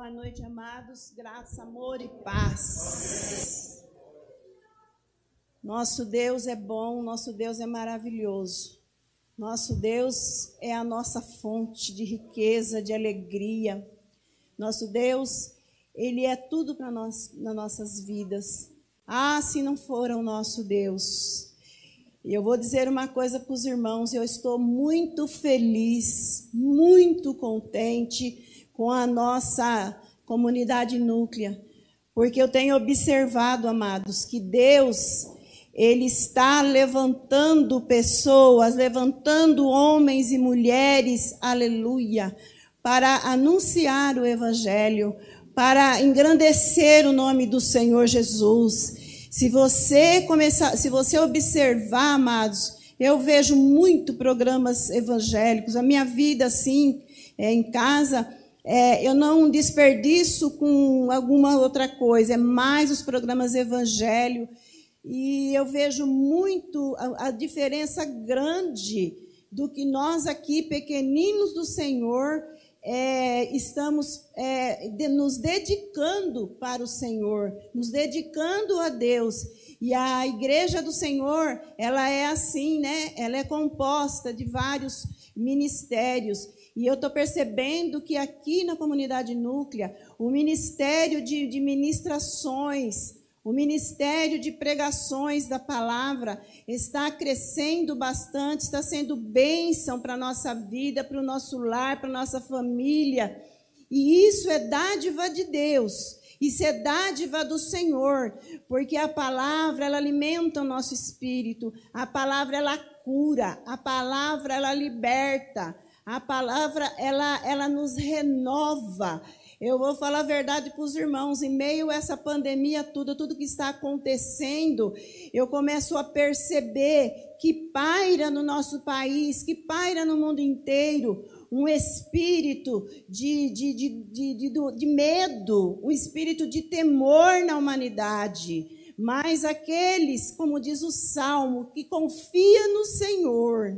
Boa noite, amados. Graça, amor e paz. Nosso Deus é bom, nosso Deus é maravilhoso. Nosso Deus é a nossa fonte de riqueza, de alegria. Nosso Deus, Ele é tudo para nós nas nossas vidas. Ah, se não for o nosso Deus. E eu vou dizer uma coisa para os irmãos: eu estou muito feliz, muito contente com a nossa comunidade núclea, porque eu tenho observado, amados, que Deus ele está levantando pessoas, levantando homens e mulheres, aleluia, para anunciar o Evangelho, para engrandecer o nome do Senhor Jesus. Se você começar, se você observar, amados, eu vejo muito programas evangélicos. A minha vida, assim, é, em casa, é, eu não desperdiço com alguma outra coisa. É mais os programas evangélicos e eu vejo muito a, a diferença grande do que nós aqui, pequeninos do Senhor, é, estamos é, de, nos dedicando para o Senhor, nos dedicando a Deus. E a igreja do Senhor, ela é assim, né? Ela é composta de vários ministérios. E eu estou percebendo que aqui na comunidade núclea, o ministério de, de ministrações, o ministério de pregações da palavra está crescendo bastante, está sendo bênção para a nossa vida, para o nosso lar, para a nossa família. E isso é dádiva de Deus. Isso é dádiva do Senhor, porque a palavra ela alimenta o nosso espírito, a palavra ela cura, a palavra ela liberta, a palavra ela ela nos renova, eu vou falar a verdade para os irmãos, em meio a essa pandemia, tudo, tudo que está acontecendo, eu começo a perceber que paira no nosso país, que paira no mundo inteiro, um espírito de, de, de, de, medo, um espírito de temor na humanidade. Mas aqueles, como diz o Salmo, que confia no Senhor,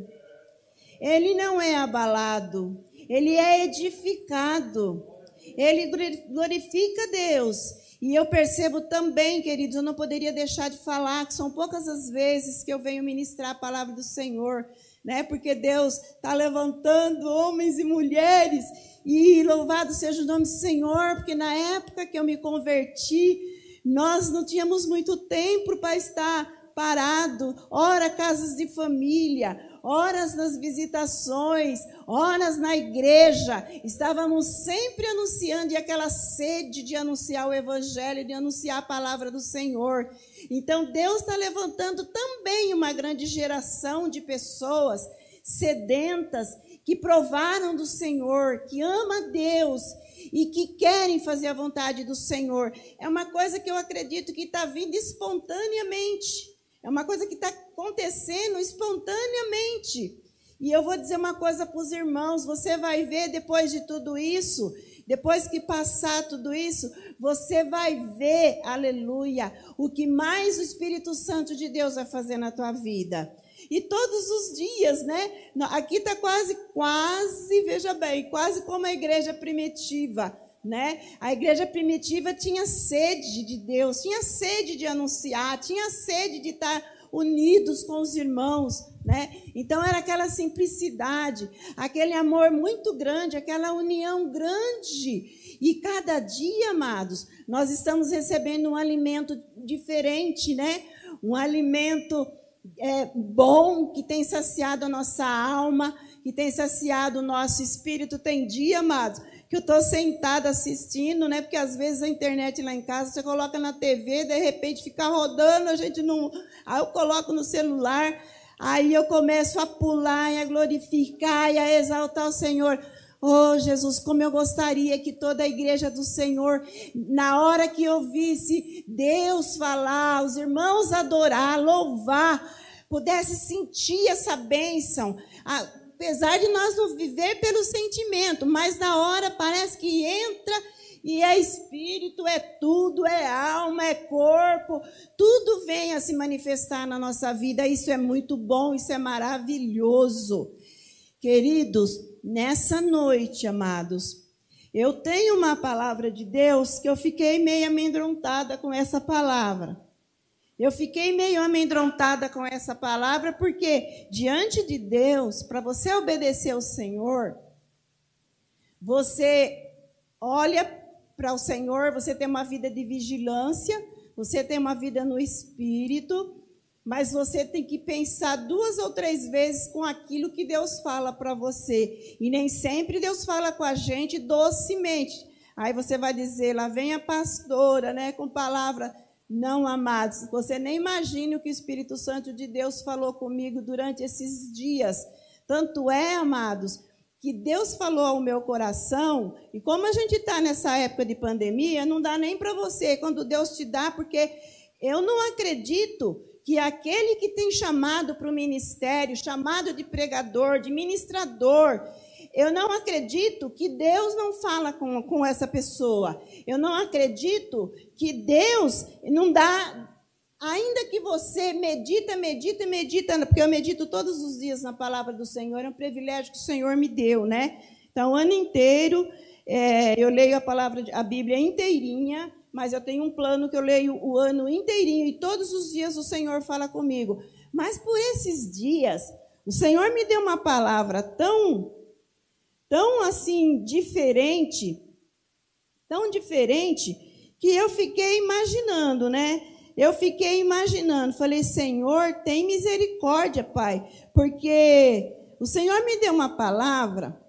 ele não é abalado, ele é edificado ele glorifica Deus. E eu percebo também, queridos, eu não poderia deixar de falar que são poucas as vezes que eu venho ministrar a palavra do Senhor, né? Porque Deus está levantando homens e mulheres, e louvado seja o nome do Senhor, porque na época que eu me converti, nós não tínhamos muito tempo para estar parado, ora casas de família, horas nas visitações, horas na igreja. Estávamos sempre anunciando e aquela sede de anunciar o evangelho, de anunciar a palavra do Senhor. Então Deus está levantando também uma grande geração de pessoas sedentas que provaram do Senhor, que ama Deus e que querem fazer a vontade do Senhor. É uma coisa que eu acredito que está vindo espontaneamente. É uma coisa que está acontecendo espontaneamente. E eu vou dizer uma coisa para os irmãos: você vai ver depois de tudo isso, depois que passar tudo isso, você vai ver, aleluia, o que mais o Espírito Santo de Deus vai fazer na tua vida. E todos os dias, né? Aqui está quase, quase, veja bem, quase como a igreja primitiva né? A igreja primitiva tinha sede de Deus, tinha sede de anunciar, tinha sede de estar unidos com os irmãos, né? Então era aquela simplicidade, aquele amor muito grande, aquela união grande. E cada dia, amados, nós estamos recebendo um alimento diferente, né? Um alimento é, bom que tem saciado a nossa alma, que tem saciado o nosso espírito. Tem dia, amados, que eu estou sentada assistindo, né? Porque às vezes a internet lá em casa, você coloca na TV, de repente fica rodando, a gente não. Aí eu coloco no celular, aí eu começo a pular e a glorificar e a exaltar o Senhor. Oh, Jesus, como eu gostaria que toda a igreja do Senhor, na hora que ouvisse Deus falar, os irmãos adorar, louvar, pudesse sentir essa bênção. Ah, apesar de nós não viver pelo sentimento, mas na hora parece que entra e é espírito, é tudo, é alma, é corpo, tudo vem a se manifestar na nossa vida. Isso é muito bom, isso é maravilhoso. Queridos, nessa noite, amados, Eu tenho uma palavra de Deus que eu fiquei meio amedrontada com essa palavra. Eu fiquei meio amedrontada com essa palavra porque diante de Deus, para você obedecer ao Senhor, você olha para o Senhor, você tem uma vida de vigilância, você tem uma vida no espírito, mas você tem que pensar duas ou três vezes com aquilo que Deus fala para você. E nem sempre Deus fala com a gente docemente. Aí você vai dizer, lá vem a pastora, né, com palavra. Não, amados, você nem imagina o que o Espírito Santo de Deus falou comigo durante esses dias. Tanto é, amados, que Deus falou ao meu coração, e como a gente está nessa época de pandemia, não dá nem para você quando Deus te dá, porque eu não acredito que aquele que tem chamado para o ministério, chamado de pregador, de ministrador, eu não acredito que Deus não fala com, com essa pessoa. Eu não acredito que Deus não dá. Ainda que você medita, medita, medita, porque eu medito todos os dias na palavra do Senhor, é um privilégio que o Senhor me deu, né? Então, o ano inteiro, é, eu leio a palavra, a Bíblia inteirinha, mas eu tenho um plano que eu leio o ano inteirinho e todos os dias o Senhor fala comigo. Mas por esses dias, o Senhor me deu uma palavra tão, tão assim, diferente, tão diferente, que eu fiquei imaginando, né? Eu fiquei imaginando, falei, Senhor, tem misericórdia, Pai, porque o Senhor me deu uma palavra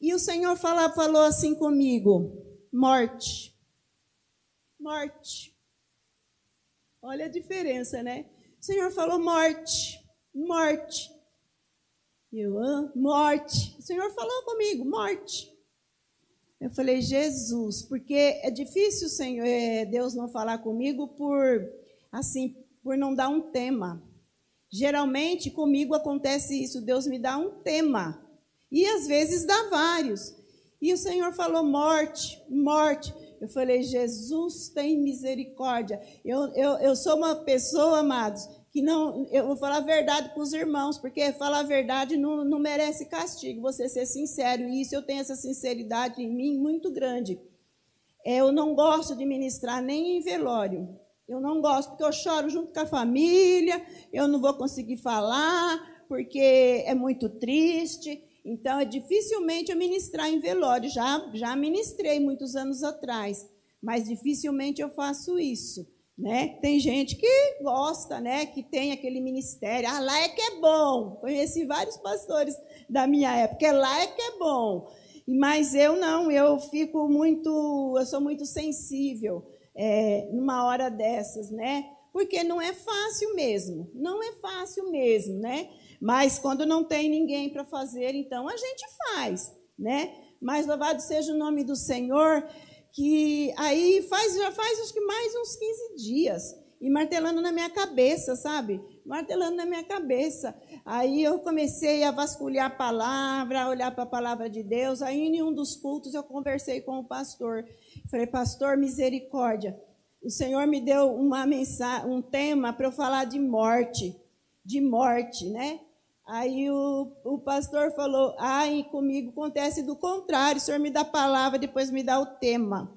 e o Senhor fala, falou assim comigo: morte morte. Olha a diferença, né? O Senhor falou morte, morte. Eu, ah, morte. O Senhor falou comigo, morte. Eu falei, Jesus, porque é difícil, Senhor, é, Deus não falar comigo por, assim, por não dar um tema. Geralmente comigo acontece isso, Deus me dá um tema. E às vezes dá vários. E o Senhor falou morte, morte. Eu falei, Jesus tem misericórdia. Eu, eu, eu sou uma pessoa, amados, que não. Eu vou falar a verdade para os irmãos, porque falar a verdade não, não merece castigo, você ser sincero. E isso eu tenho essa sinceridade em mim muito grande. É, eu não gosto de ministrar nem em velório. Eu não gosto, porque eu choro junto com a família, eu não vou conseguir falar, porque é muito triste. Então, é dificilmente eu ministrar em velório. Já, já ministrei muitos anos atrás, mas dificilmente eu faço isso. Né? Tem gente que gosta, né? que tem aquele ministério. Ah, lá é que é bom. Conheci vários pastores da minha época. É lá é que é bom. Mas eu não, eu fico muito, eu sou muito sensível é, numa hora dessas, né? Porque não é fácil mesmo, não é fácil mesmo, né? Mas quando não tem ninguém para fazer, então a gente faz, né? Mas louvado seja o nome do Senhor, que aí faz, já faz acho que mais uns 15 dias, e martelando na minha cabeça, sabe? Martelando na minha cabeça. Aí eu comecei a vasculhar a palavra, a olhar para a palavra de Deus. Aí em um dos cultos eu conversei com o pastor. Falei, pastor, misericórdia. O Senhor me deu uma mensagem, um tema para eu falar de morte, de morte, né? Aí o, o pastor falou: ai, comigo acontece do contrário, o senhor me dá a palavra, depois me dá o tema.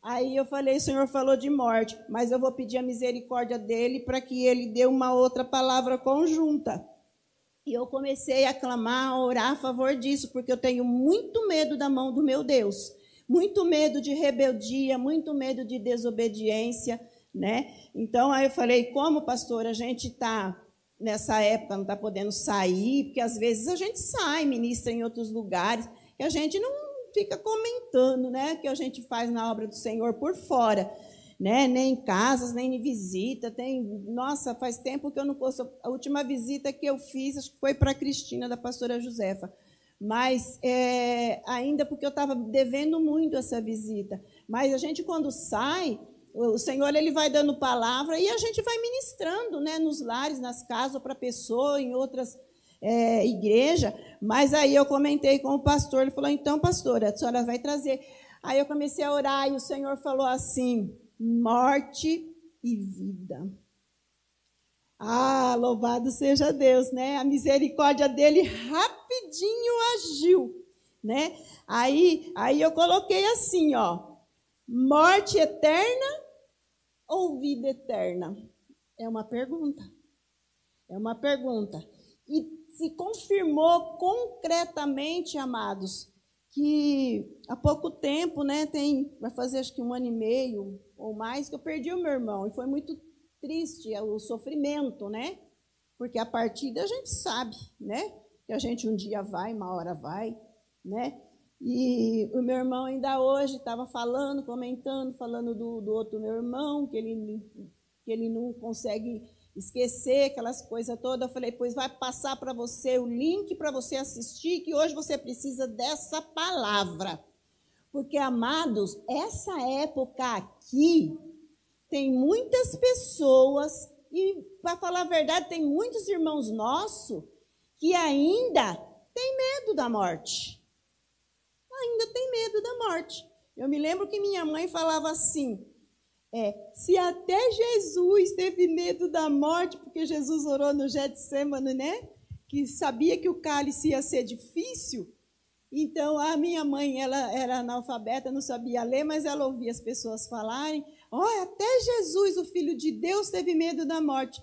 Aí eu falei: o senhor falou de morte, mas eu vou pedir a misericórdia dele para que ele dê uma outra palavra conjunta. E eu comecei a clamar, a orar a favor disso, porque eu tenho muito medo da mão do meu Deus, muito medo de rebeldia, muito medo de desobediência, né? Então aí eu falei: como pastor, a gente está nessa época não está podendo sair, porque às vezes a gente sai, ministra em outros lugares, e a gente não fica comentando, né, que a gente faz na obra do Senhor por fora, né, nem em casas, nem em visita, tem, nossa, faz tempo que eu não posso, a última visita que eu fiz, acho que foi para a Cristina, da pastora Josefa, mas é, ainda porque eu estava devendo muito essa visita, mas a gente quando sai, o Senhor ele vai dando palavra e a gente vai ministrando, né, nos lares, nas casas, para pessoa, em outras é, igrejas. Mas aí eu comentei com o pastor, ele falou: então, pastora, a senhora vai trazer. Aí eu comecei a orar e o Senhor falou assim: morte e vida. Ah, louvado seja Deus, né? A misericórdia dele rapidinho agiu, né? Aí, aí eu coloquei assim, ó, morte eterna ou vida eterna? É uma pergunta. É uma pergunta. E se confirmou concretamente, amados, que há pouco tempo, né, tem, vai fazer acho que um ano e meio ou mais, que eu perdi o meu irmão. E foi muito triste o sofrimento, né? Porque a partida a gente sabe, né? Que a gente um dia vai, uma hora vai, né? E o meu irmão ainda hoje estava falando, comentando, falando do, do outro meu irmão, que ele, que ele não consegue esquecer aquelas coisas todas. Eu falei, pois vai passar para você o link para você assistir, que hoje você precisa dessa palavra. Porque, amados, essa época aqui tem muitas pessoas, e para falar a verdade, tem muitos irmãos nossos que ainda têm medo da morte ainda tem medo da morte. Eu me lembro que minha mãe falava assim: é, se até Jesus teve medo da morte, porque Jesus orou no Getsemane, né? Que sabia que o cálice ia ser difícil. Então, a minha mãe, ela era analfabeta, não sabia ler, mas ela ouvia as pessoas falarem: oh, até Jesus, o Filho de Deus, teve medo da morte.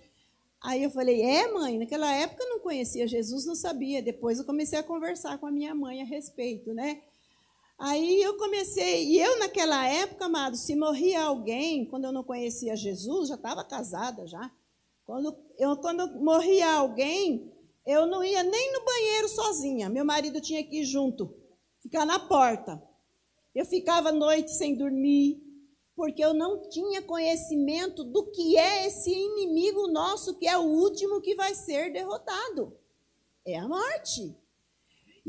Aí eu falei: é, mãe, naquela época eu não conhecia Jesus, não sabia. Depois eu comecei a conversar com a minha mãe a respeito, né? Aí eu comecei, e eu naquela época, amado, se morria alguém, quando eu não conhecia Jesus, já estava casada já. Quando, eu, quando morria alguém, eu não ia nem no banheiro sozinha. Meu marido tinha que ir junto, ficar na porta. Eu ficava noite sem dormir, porque eu não tinha conhecimento do que é esse inimigo nosso, que é o último que vai ser derrotado. É a morte.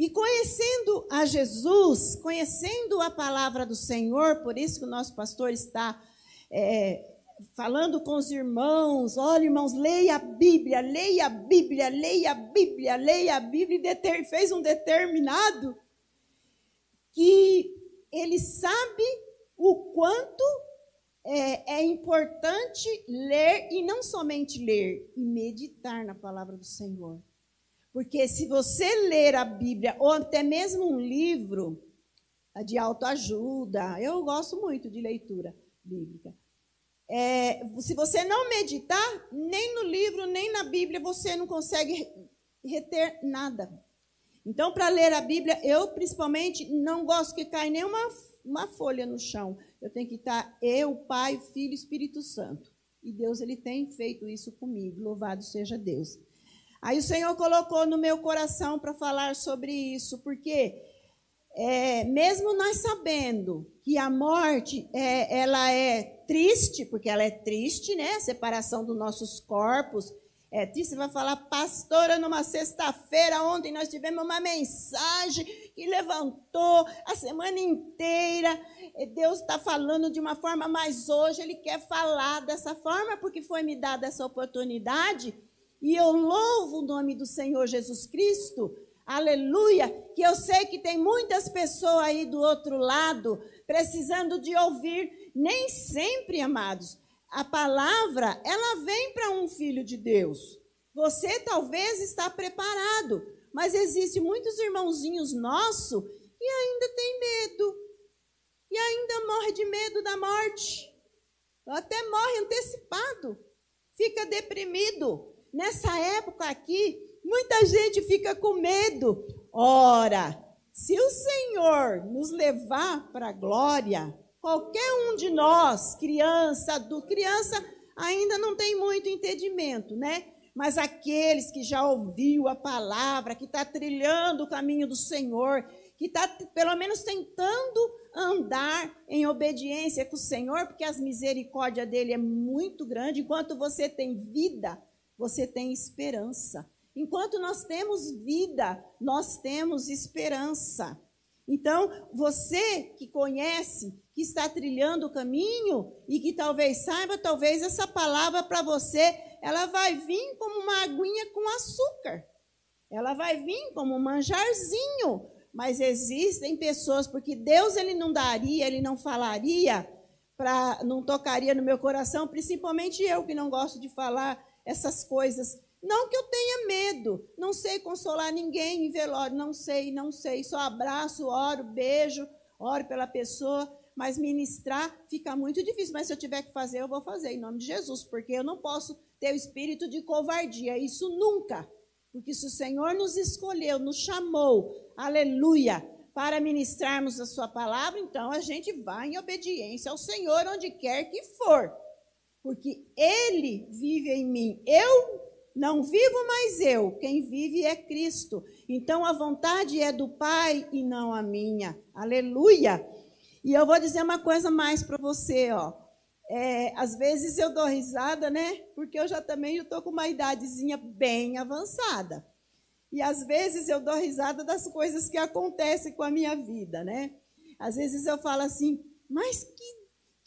E conhecendo a Jesus, conhecendo a palavra do Senhor, por isso que o nosso pastor está é, falando com os irmãos: olha, irmãos, leia a Bíblia, leia a Bíblia, leia a Bíblia, leia a Bíblia, e fez um determinado que ele sabe o quanto é, é, importante ler, e não somente ler, e meditar na palavra do Senhor. Porque se você ler a Bíblia, ou até mesmo um livro de autoajuda, eu gosto muito de leitura bíblica. É, se você não meditar, nem no livro, nem na Bíblia, você não consegue reter nada. Então, para ler a Bíblia, eu principalmente não gosto que caia nenhuma uma folha no chão. Eu tenho que estar eu, Pai, Filho e Espírito Santo. E Deus ele tem feito isso comigo. Louvado seja Deus. Aí o Senhor colocou no meu coração para falar sobre isso, porque é, mesmo nós sabendo que a morte é, ela é triste, porque ela é triste, né? A separação dos nossos corpos é triste. Você vai falar, pastora, numa sexta-feira, ontem nós tivemos uma mensagem que levantou a semana inteira. Deus está falando de uma forma, mas hoje Ele quer falar dessa forma, porque foi me dada essa oportunidade e eu louvo o nome do Senhor Jesus Cristo, aleluia, que eu sei que tem muitas pessoas aí do outro lado precisando de ouvir, nem sempre, amados. A palavra, ela vem para um filho de Deus. Você talvez está preparado, mas existe muitos irmãozinhos nossos que ainda tem medo. E ainda morre de medo da morte. Até morre antecipado. Fica deprimido. Nessa época aqui, muita gente fica com medo. Ora, se o Senhor nos levar para a glória, qualquer um de nós, criança, do criança ainda não tem muito entendimento, né? Mas aqueles que já ouviu a palavra, que está trilhando o caminho do Senhor, que está pelo menos tentando andar em obediência com o Senhor, porque as misericórdias dele é muito grande. Enquanto você tem vida, você tem esperança. Enquanto nós temos vida, nós temos esperança. Então, você que conhece, que está trilhando o caminho e que talvez saiba, talvez essa palavra para você, ela vai vir como uma aguinha com açúcar. Ela vai vir como um manjarzinho. Mas existem pessoas, porque Deus ele não daria, ele não falaria, pra, não tocaria no meu coração, principalmente eu que não gosto de falar essas coisas Não que eu tenha medo, não sei consolar ninguém em velório, não sei, não sei. Só abraço, oro, beijo, oro pela pessoa, mas ministrar fica muito difícil. Mas se eu tiver que fazer, eu vou fazer, em nome de Jesus, porque eu não posso ter o espírito de covardia, isso nunca. Porque se o Senhor nos escolheu, nos chamou, aleluia, para ministrarmos a Sua palavra, então a gente vai em obediência ao Senhor, onde quer que for. Porque Ele vive em mim. Eu não vivo mais eu, quem vive é Cristo. Então a vontade é do Pai e não a minha. Aleluia. E eu vou dizer uma coisa mais para você, ó. É, às vezes eu dou risada, né? Porque eu já também estou com uma idadezinha bem avançada. E às vezes eu dou risada das coisas que acontecem com a minha vida, né? Às vezes eu falo assim, mas que,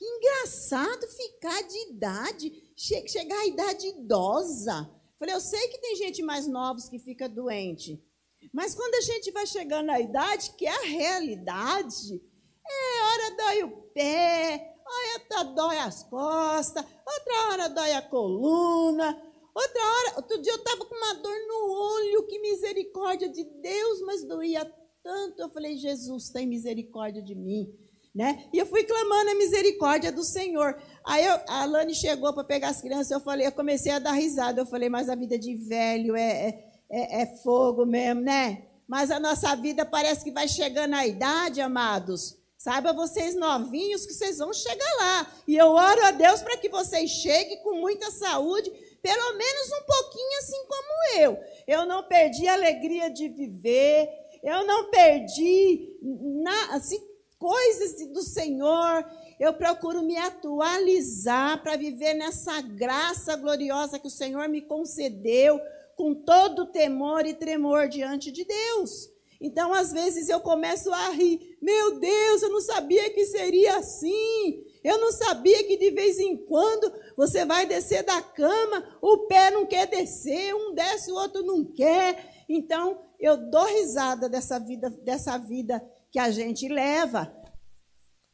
engraçado ficar de idade, che chegar à idade idosa. Falei, eu sei que tem gente mais novos que fica doente, mas quando a gente vai chegando à idade, que é a realidade, é hora dói o pé, hora dói as costas, outra hora dói a coluna, outra hora, outro dia eu estava com uma dor no olho, que misericórdia de Deus, mas doía tanto. Eu falei, Jesus, tem misericórdia de mim. Né? E eu fui clamando a misericórdia do Senhor. Aí eu, a Alane chegou para pegar as crianças, eu falei, eu comecei a dar risada. Eu falei, mas a vida de velho é, é, é, é fogo mesmo, né? Mas a nossa vida parece que vai chegando à idade, amados. Saiba vocês novinhos que vocês vão chegar lá. E eu oro a Deus para que vocês cheguem com muita saúde, pelo menos um pouquinho assim como eu. Eu não perdi a alegria de viver, eu não perdi na, assim, coisas do Senhor. Eu procuro me atualizar para viver nessa graça gloriosa que o Senhor me concedeu, com todo temor e tremor diante de Deus. Então, às vezes, eu começo a rir. Meu Deus, eu não sabia que seria assim. Eu não sabia que de vez em quando você vai descer da cama, o pé não quer descer, um desce, o outro não quer. Então, eu dou risada dessa vida, dessa vida que a gente leva.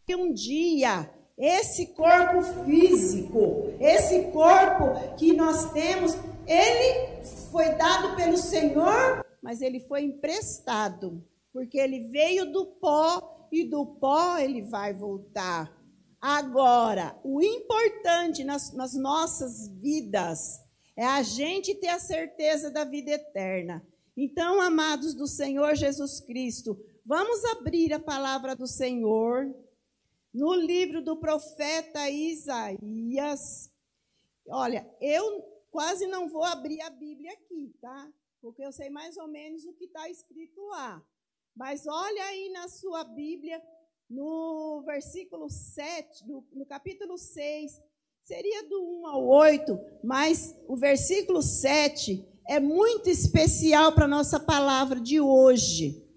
Que um dia esse corpo físico, esse corpo que nós temos, ele foi dado pelo Senhor, mas ele foi emprestado, porque ele veio do pó e do pó ele vai voltar. Agora, o importante nas, nas nossas vidas é a gente ter a certeza da vida eterna. Então, amados do Senhor Jesus Cristo, vamos abrir a palavra do Senhor no livro do profeta Isaías. Olha, eu quase não vou abrir a Bíblia aqui, tá? Porque eu sei mais ou menos o que está escrito lá. Mas olha aí na sua Bíblia, no versículo 7, no, no capítulo 6, seria do 1 ao 8, mas o versículo 7 é muito especial para a nossa palavra de hoje.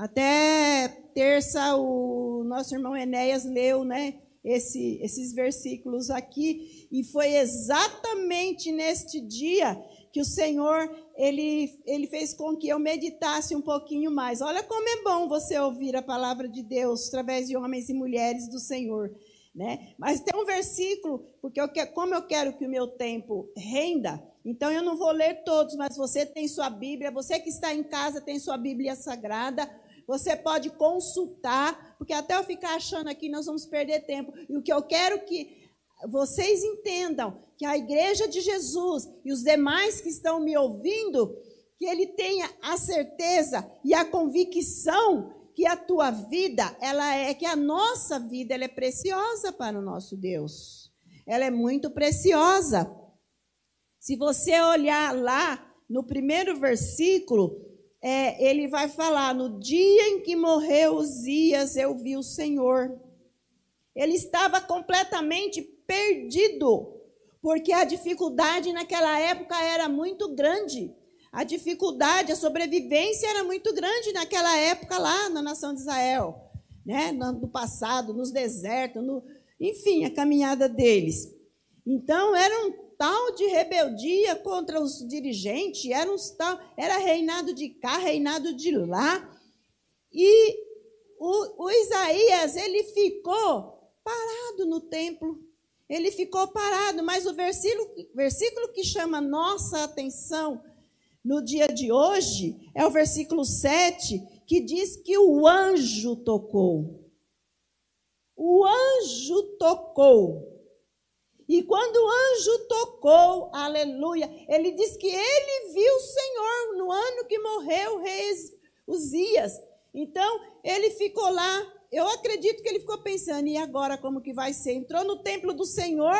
Até terça, o nosso irmão Enéas leu né, esse, esses versículos aqui, e foi exatamente neste dia que o Senhor ele, ele fez com que eu meditasse um pouquinho mais. Olha como é bom você ouvir a palavra de Deus através de homens e mulheres do Senhor. Né? Mas tem um versículo, porque eu quero, como eu quero que o meu tempo renda, então eu não vou ler todos, mas você tem sua Bíblia, você que está em casa tem sua Bíblia sagrada, você pode consultar, porque até eu ficar achando aqui nós vamos perder tempo. E o que eu quero que vocês entendam que a igreja de Jesus e os demais que estão me ouvindo, que ele tenha a certeza e a convicção que a tua vida, ela é que a nossa vida ela é preciosa para o nosso Deus. Ela é muito preciosa. Se você olhar lá no primeiro versículo, é, ele vai falar: no dia em que morreu Uzias, eu vi o Senhor. Ele estava completamente perdido, porque a dificuldade naquela época era muito grande. A dificuldade, a sobrevivência era muito grande naquela época lá na nação de Israel, né? no passado, nos desertos, no, enfim, a caminhada deles. Então, era um tal de rebeldia contra os dirigentes, era, um tal, era reinado de cá, reinado de lá. E o, o Isaías, ele ficou parado no templo. ele ficou parado, mas o versículo, versículo que chama nossa atenção no dia de hoje é o versículo 7, que diz que o anjo tocou. O anjo tocou. E quando o anjo tocou, aleluia, ele diz que ele viu o Senhor no ano que morreu o rei Uzias. Então, ele ficou lá. Eu acredito que ele ficou pensando, e agora como que vai ser? Entrou no templo do Senhor,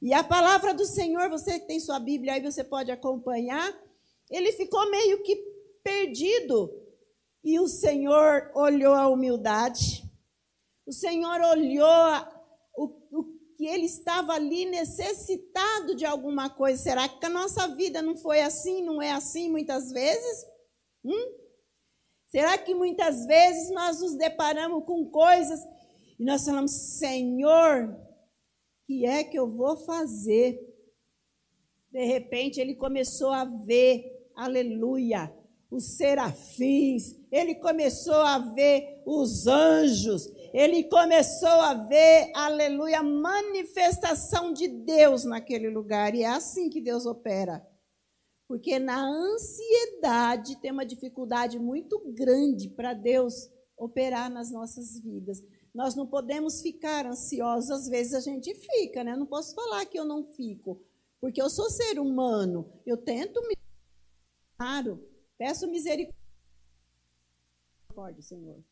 e a palavra do Senhor, você que tem sua Bíblia aí, você pode acompanhar. Ele ficou meio que perdido. E o Senhor olhou a humildade. O Senhor olhou o, o que ele estava ali necessitado de alguma coisa. Será que a nossa vida não foi assim, não é assim muitas vezes? Hum? Será que muitas vezes nós nos deparamos com coisas e nós falamos, Senhor, o que é que eu vou fazer? De repente ele começou a ver, aleluia, os serafins, ele começou a ver os anjos, ele começou a ver, aleluia, a manifestação de Deus naquele lugar. E é assim que Deus opera. Porque na ansiedade tem uma dificuldade muito grande para Deus operar nas nossas vidas. Nós não podemos ficar ansiosos, às vezes a gente fica, né? Eu não posso falar que eu não fico, porque eu sou ser humano. Eu tento me. Claro, peço misericórdia, Senhor.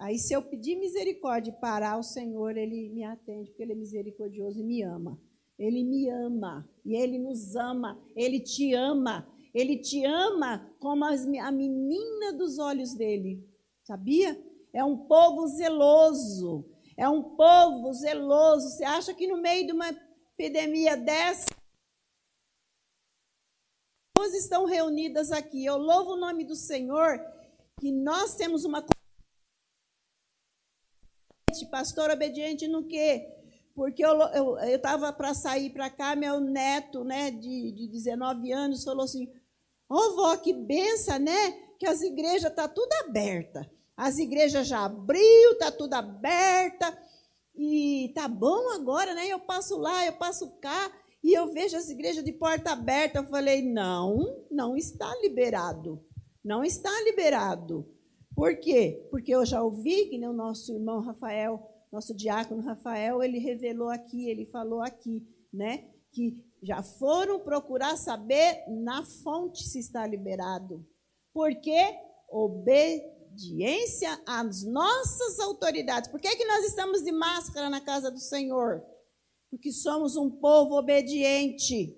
Aí, se eu pedir misericórdia e parar, o Senhor, Ele me atende, porque Ele é misericordioso e me ama. Ele me ama, e Ele nos ama, Ele te ama. Ele te ama como a menina dos olhos dele, sabia? É um povo zeloso, é um povo zeloso. Você acha que no meio de uma epidemia dessa, pessoas estão reunidas aqui. Eu louvo o nome do Senhor, que nós temos uma pastor obediente no quê? Porque eu estava para sair para cá, meu neto, né, de, de 19 anos, falou assim: Ô oh, vó, que benção, né? Que as igrejas estão tá tudo aberta. As igrejas já abriu, tá tudo aberta. E tá bom agora, né? Eu passo lá, eu passo cá, e eu vejo as igrejas de porta aberta. Eu falei: não, não está liberado. Não está liberado. Por quê? Porque eu já ouvi que né, o nosso irmão Rafael, nosso diácono Rafael, ele revelou aqui, ele falou aqui, né? Que já foram procurar saber na fonte se está liberado. Por quê? Obediência às nossas autoridades. Por que, que nós estamos de máscara na casa do Senhor? Porque somos um povo obediente.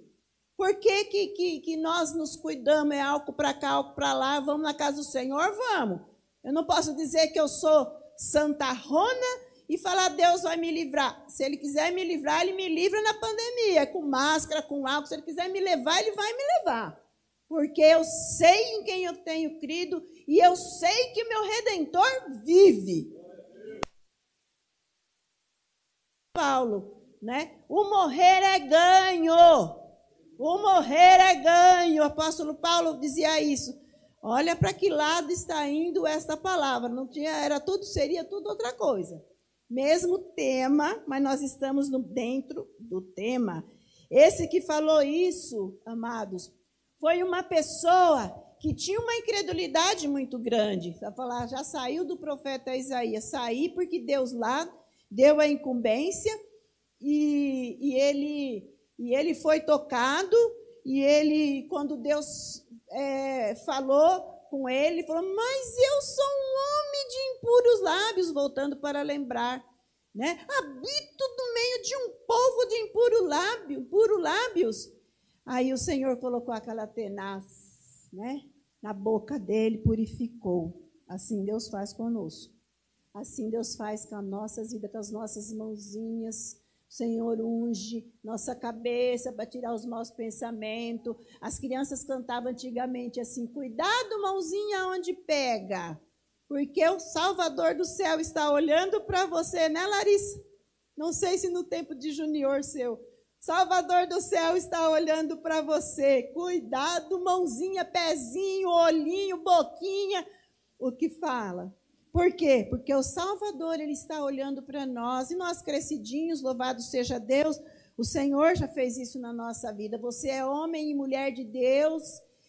Por que, que, que, que nós nos cuidamos? É álcool para cá, álcool para lá, vamos na casa do Senhor? Vamos. Eu não posso dizer que eu sou Santa Rona e falar Deus vai me livrar. Se Ele quiser me livrar, Ele me livra na pandemia, com máscara, com álcool. Se Ele quiser me levar, Ele vai me levar. Porque eu sei em quem eu tenho crido e eu sei que meu Redentor vive. Paulo, né? O morrer é ganho. O morrer é ganho. O apóstolo Paulo dizia isso. Olha para que lado está indo esta palavra. Não tinha, era tudo, seria tudo outra coisa. Mesmo tema, mas nós estamos no, dentro do tema. Esse que falou isso, amados, foi uma pessoa que tinha uma incredulidade muito grande. Vai falar, já saiu do profeta Isaías, saí porque Deus lá deu a incumbência e, e ele e ele foi tocado e ele, quando Deus é, falou com ele, falou: Mas eu sou um homem de impuros lábios, voltando para lembrar. Né? Habito no meio de um povo de impuro lábio, impuro lábios. Aí o Senhor colocou aquela tenaz né, na boca dele, purificou. Assim Deus faz conosco. Assim Deus faz com as nossas vidas, com as nossas mãozinhas, Senhor, unge nossa cabeça para tirar os maus pensamentos. As crianças cantavam antigamente assim: cuidado, mãozinha, onde pega. Porque o Salvador do céu está olhando para você, né, Larissa? Não sei se no tempo de junior seu. Salvador do céu está olhando para você. Cuidado, mãozinha, pezinho, olhinho, boquinha. O que fala? Por quê? Porque o Salvador ele está olhando para nós e nós crescidinhos, louvado seja Deus, o Senhor já fez isso na nossa vida. Você é homem e mulher de Deus,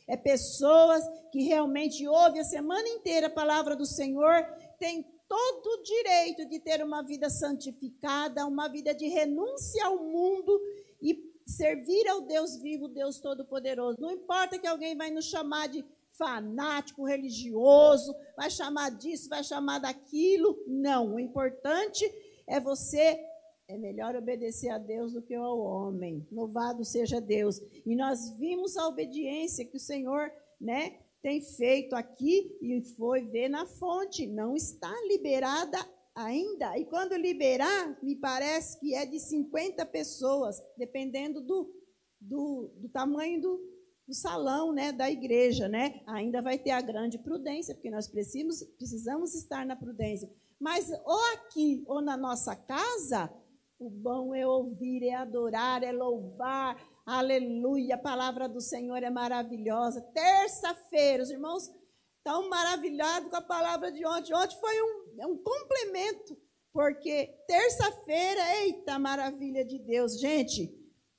é pessoas que realmente ouvem a semana inteira a palavra do Senhor, tem todo o direito de ter uma vida santificada, uma vida de renúncia ao mundo e servir ao Deus vivo, Deus Todo-Poderoso. Não importa que alguém vai nos chamar de fanático, religioso, vai chamar disso, vai chamar daquilo. Não, o importante é você é melhor obedecer a Deus do que ao homem. Louvado seja Deus. E nós vimos a obediência que o Senhor, né, tem feito aqui e foi ver na fonte. Não está liberada ainda. E quando liberar, me parece que é de 50 pessoas, dependendo do, do, do tamanho do, do salão né, da igreja. Né? Ainda vai ter a grande prudência, porque nós precisamos, precisamos estar na prudência. Mas ou aqui ou na nossa casa, o bom é ouvir, é adorar, é louvar. Aleluia, a palavra do Senhor é maravilhosa. Terça-feira, os irmãos estão maravilhados com a palavra de ontem. Ontem foi um, é um complemento, porque terça-feira, eita maravilha de Deus. Gente,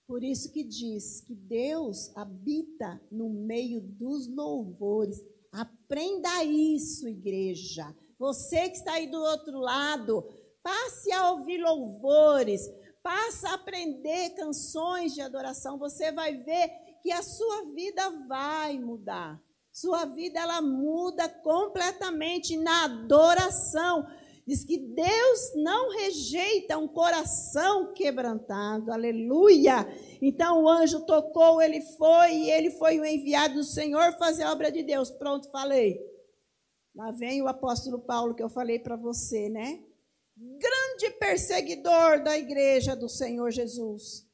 por isso que diz que Deus habita no meio dos louvores. Aprenda isso, igreja. Você que está aí do outro lado, Passe a ouvir louvores, passe a aprender canções de adoração. Você vai ver que a sua vida vai mudar. Sua vida ela muda completamente na adoração. Diz que Deus não rejeita um coração quebrantado. Aleluia! Então o anjo tocou, ele foi, e ele foi o enviado do Senhor fazer a obra de Deus. Pronto, falei. Lá vem o apóstolo Paulo que eu falei para você, né? grande perseguidor da igreja do Senhor Jesus.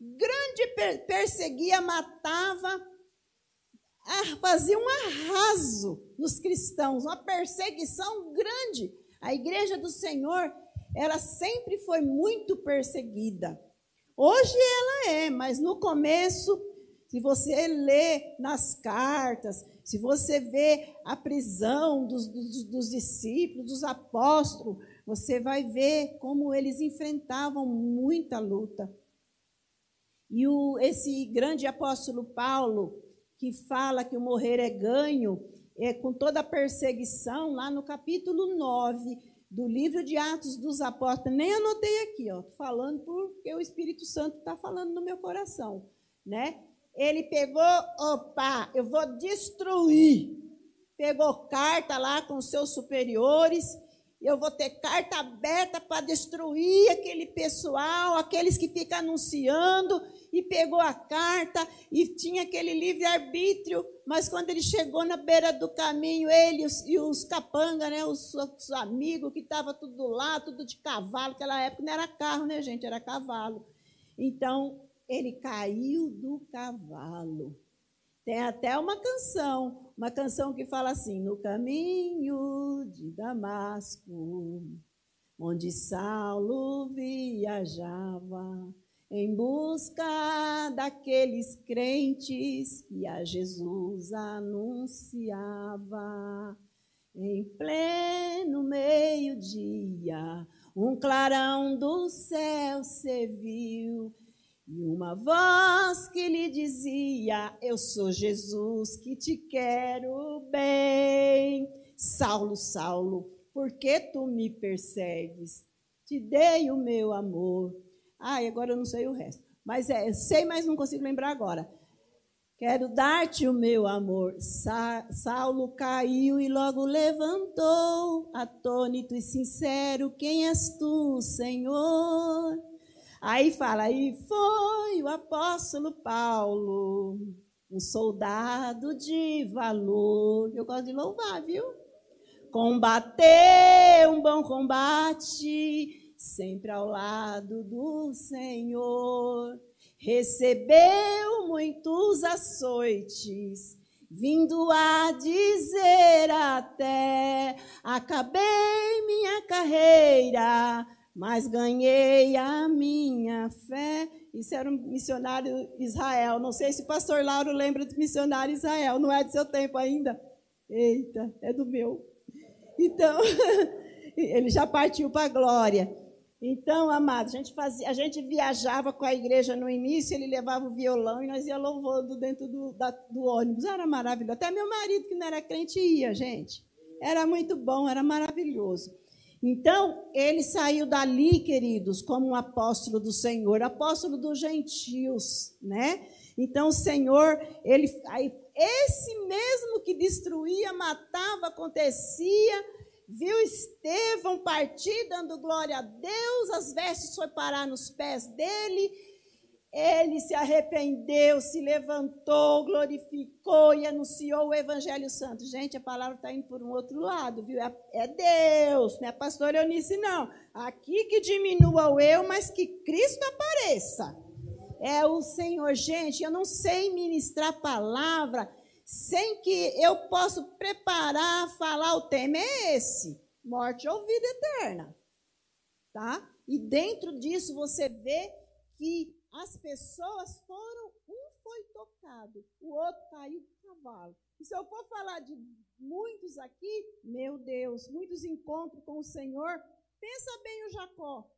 Grande per perseguia, matava, fazia um arraso nos cristãos, uma perseguição grande. A igreja do Senhor, ela sempre foi muito perseguida. Hoje ela é, mas no começo, se você lê nas cartas, se você vê a prisão dos, dos, dos discípulos, dos apóstolos, você vai ver como eles enfrentavam muita luta. E o, esse grande apóstolo Paulo, que fala que o morrer é ganho, é, com toda a perseguição, lá no capítulo 9 do livro de Atos dos Apóstolos, nem anotei aqui, ó, falando porque o Espírito Santo está falando no meu coração, né? Ele pegou, opa, eu vou destruir. Pegou carta lá com seus superiores eu vou ter carta aberta para destruir aquele pessoal, aqueles que ficam anunciando, e pegou a carta e tinha aquele livre-arbítrio, mas quando ele chegou na beira do caminho, ele e os capanga, né, os, os amigos que estavam tudo lá, tudo de cavalo, aquela época não era carro, né, gente, era cavalo. Então, ele caiu do cavalo. Tem até uma canção, uma canção que fala assim: No caminho de Damasco, onde Saulo viajava, em busca daqueles crentes que a Jesus anunciava. Em pleno meio-dia, um clarão do céu se viu e uma voz que lhe dizia: Eu sou Jesus que te quero bem. Saulo, Saulo, por que tu me persegues? Te dei o meu amor. Ai, agora eu não sei o resto. Mas é, eu sei, mas não consigo lembrar agora. Quero dar-te o meu amor. Sa Saulo caiu e logo levantou, atônito e sincero: Quem és tu, Senhor? Aí fala, aí foi o apóstolo Paulo, um soldado de valor. Eu gosto de louvar, viu? Combateu um bom combate, sempre ao lado do Senhor. Recebeu muitos açoites, vindo a dizer até: acabei minha carreira mas ganhei a minha fé. Isso era um missionário Israel. Não sei se o pastor Lauro lembra do missionário Israel. Não é do seu tempo ainda? Eita, é do meu. Então, ele já partiu para a glória. Então, amados, a gente, fazia, a gente viajava com a igreja no início, ele levava o violão e nós ia louvando dentro do, da, do ônibus. Era maravilhoso. Até meu marido, que não era crente, ia, gente. Era muito bom, era maravilhoso. Então, ele saiu dali, queridos, como um apóstolo do Senhor, apóstolo dos gentios, né? Então, o Senhor, ele, esse mesmo que destruía, matava, acontecia, viu Estevão partir dando glória a Deus, as vestes foi parar nos pés dele, ele se arrependeu, se levantou, glorificou e anunciou o Evangelho Santo. Gente, a palavra está indo por um outro lado, viu? É, é Deus, não é pastor Eunice, não. Aqui que diminua o eu, mas que Cristo apareça. É o Senhor. Gente, eu não sei ministrar palavra sem que eu possa preparar, falar o tema é esse, morte ou vida eterna, tá? E dentro disso você vê que as pessoas foram, um foi tocado, o outro caiu do cavalo. E se eu for falar de muitos aqui, meu Deus, muitos encontros com o Senhor, pensa bem o Jacó.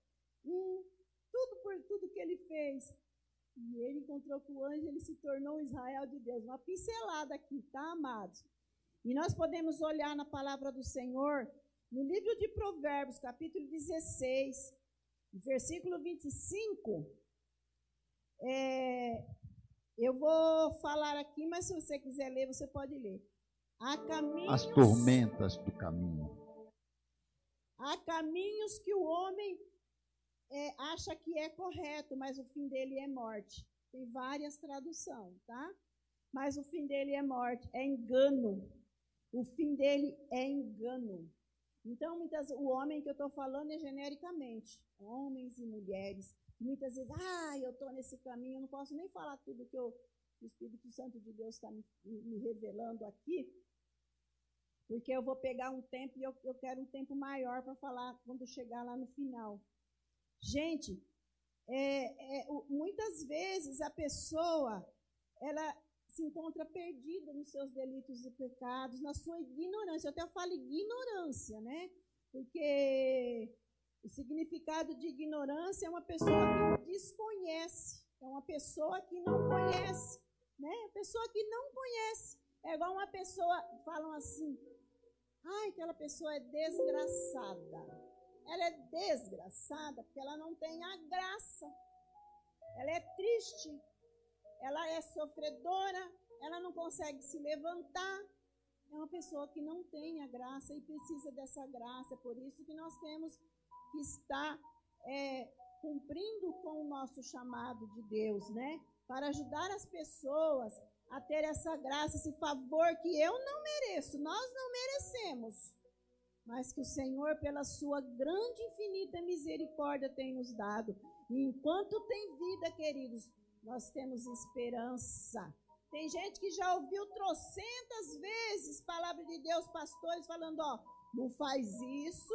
Hum, tudo por tudo que ele fez, e ele encontrou com o anjo, ele se tornou Israel de Deus. Uma pincelada aqui, tá, amados? E nós podemos olhar na palavra do Senhor, no livro de Provérbios, capítulo 16, versículo 25. É, eu vou falar aqui, mas se você quiser ler, você pode ler. Caminhos, As tormentas do caminho. Há caminhos que o homem é, acha que é correto, mas o fim dele é morte. Tem várias traduções, tá? Mas o fim dele é morte, é engano. O fim dele é engano. Então, muitas, o homem que eu estou falando é genericamente, homens e mulheres. Muitas vezes, ah, eu estou nesse caminho, eu não posso nem falar tudo que eu, o Espírito Santo de Deus está me, me, revelando aqui, porque eu vou pegar um tempo e eu, eu quero um tempo maior para falar quando chegar lá no final. Gente, é, é, muitas vezes a pessoa ela se encontra perdida nos seus delitos e pecados, na sua ignorância. Eu até falo ignorância, né? Porque o significado de ignorância é uma pessoa que desconhece, é uma pessoa que não conhece, né? Pessoa que não conhece. É igual uma pessoa, falam assim, ai, aquela pessoa é desgraçada ela é desgraçada porque ela não tem a graça. Ela é triste, ela é sofredora, ela não consegue se levantar. É uma pessoa que não tem a graça e precisa dessa graça. Por isso que nós temos que estar é, cumprindo com o nosso chamado de Deus, né? Para ajudar as pessoas a ter essa graça, esse favor que eu não mereço, nós não merecemos mas que o Senhor, pela sua grande e infinita misericórdia, tem nos dado. E enquanto tem vida, queridos, nós temos esperança. Tem gente que já ouviu trocentas vezes palavra de Deus, pastores falando, ó, não faz isso,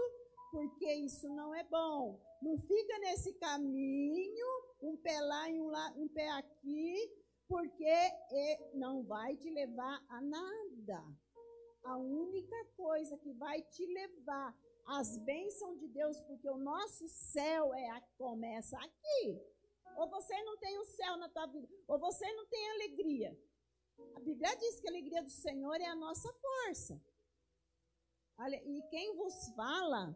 porque isso não é bom. Não fica nesse caminho, um pé lá e um, lá, um pé aqui, porque não vai te levar a nada a única coisa que vai te levar às bênçãos de Deus, porque o nosso céu é começa aqui. Ou você não tem o céu na tua vida, ou você não tem alegria. A Bíblia diz que a alegria do Senhor é a nossa força. E quem vos fala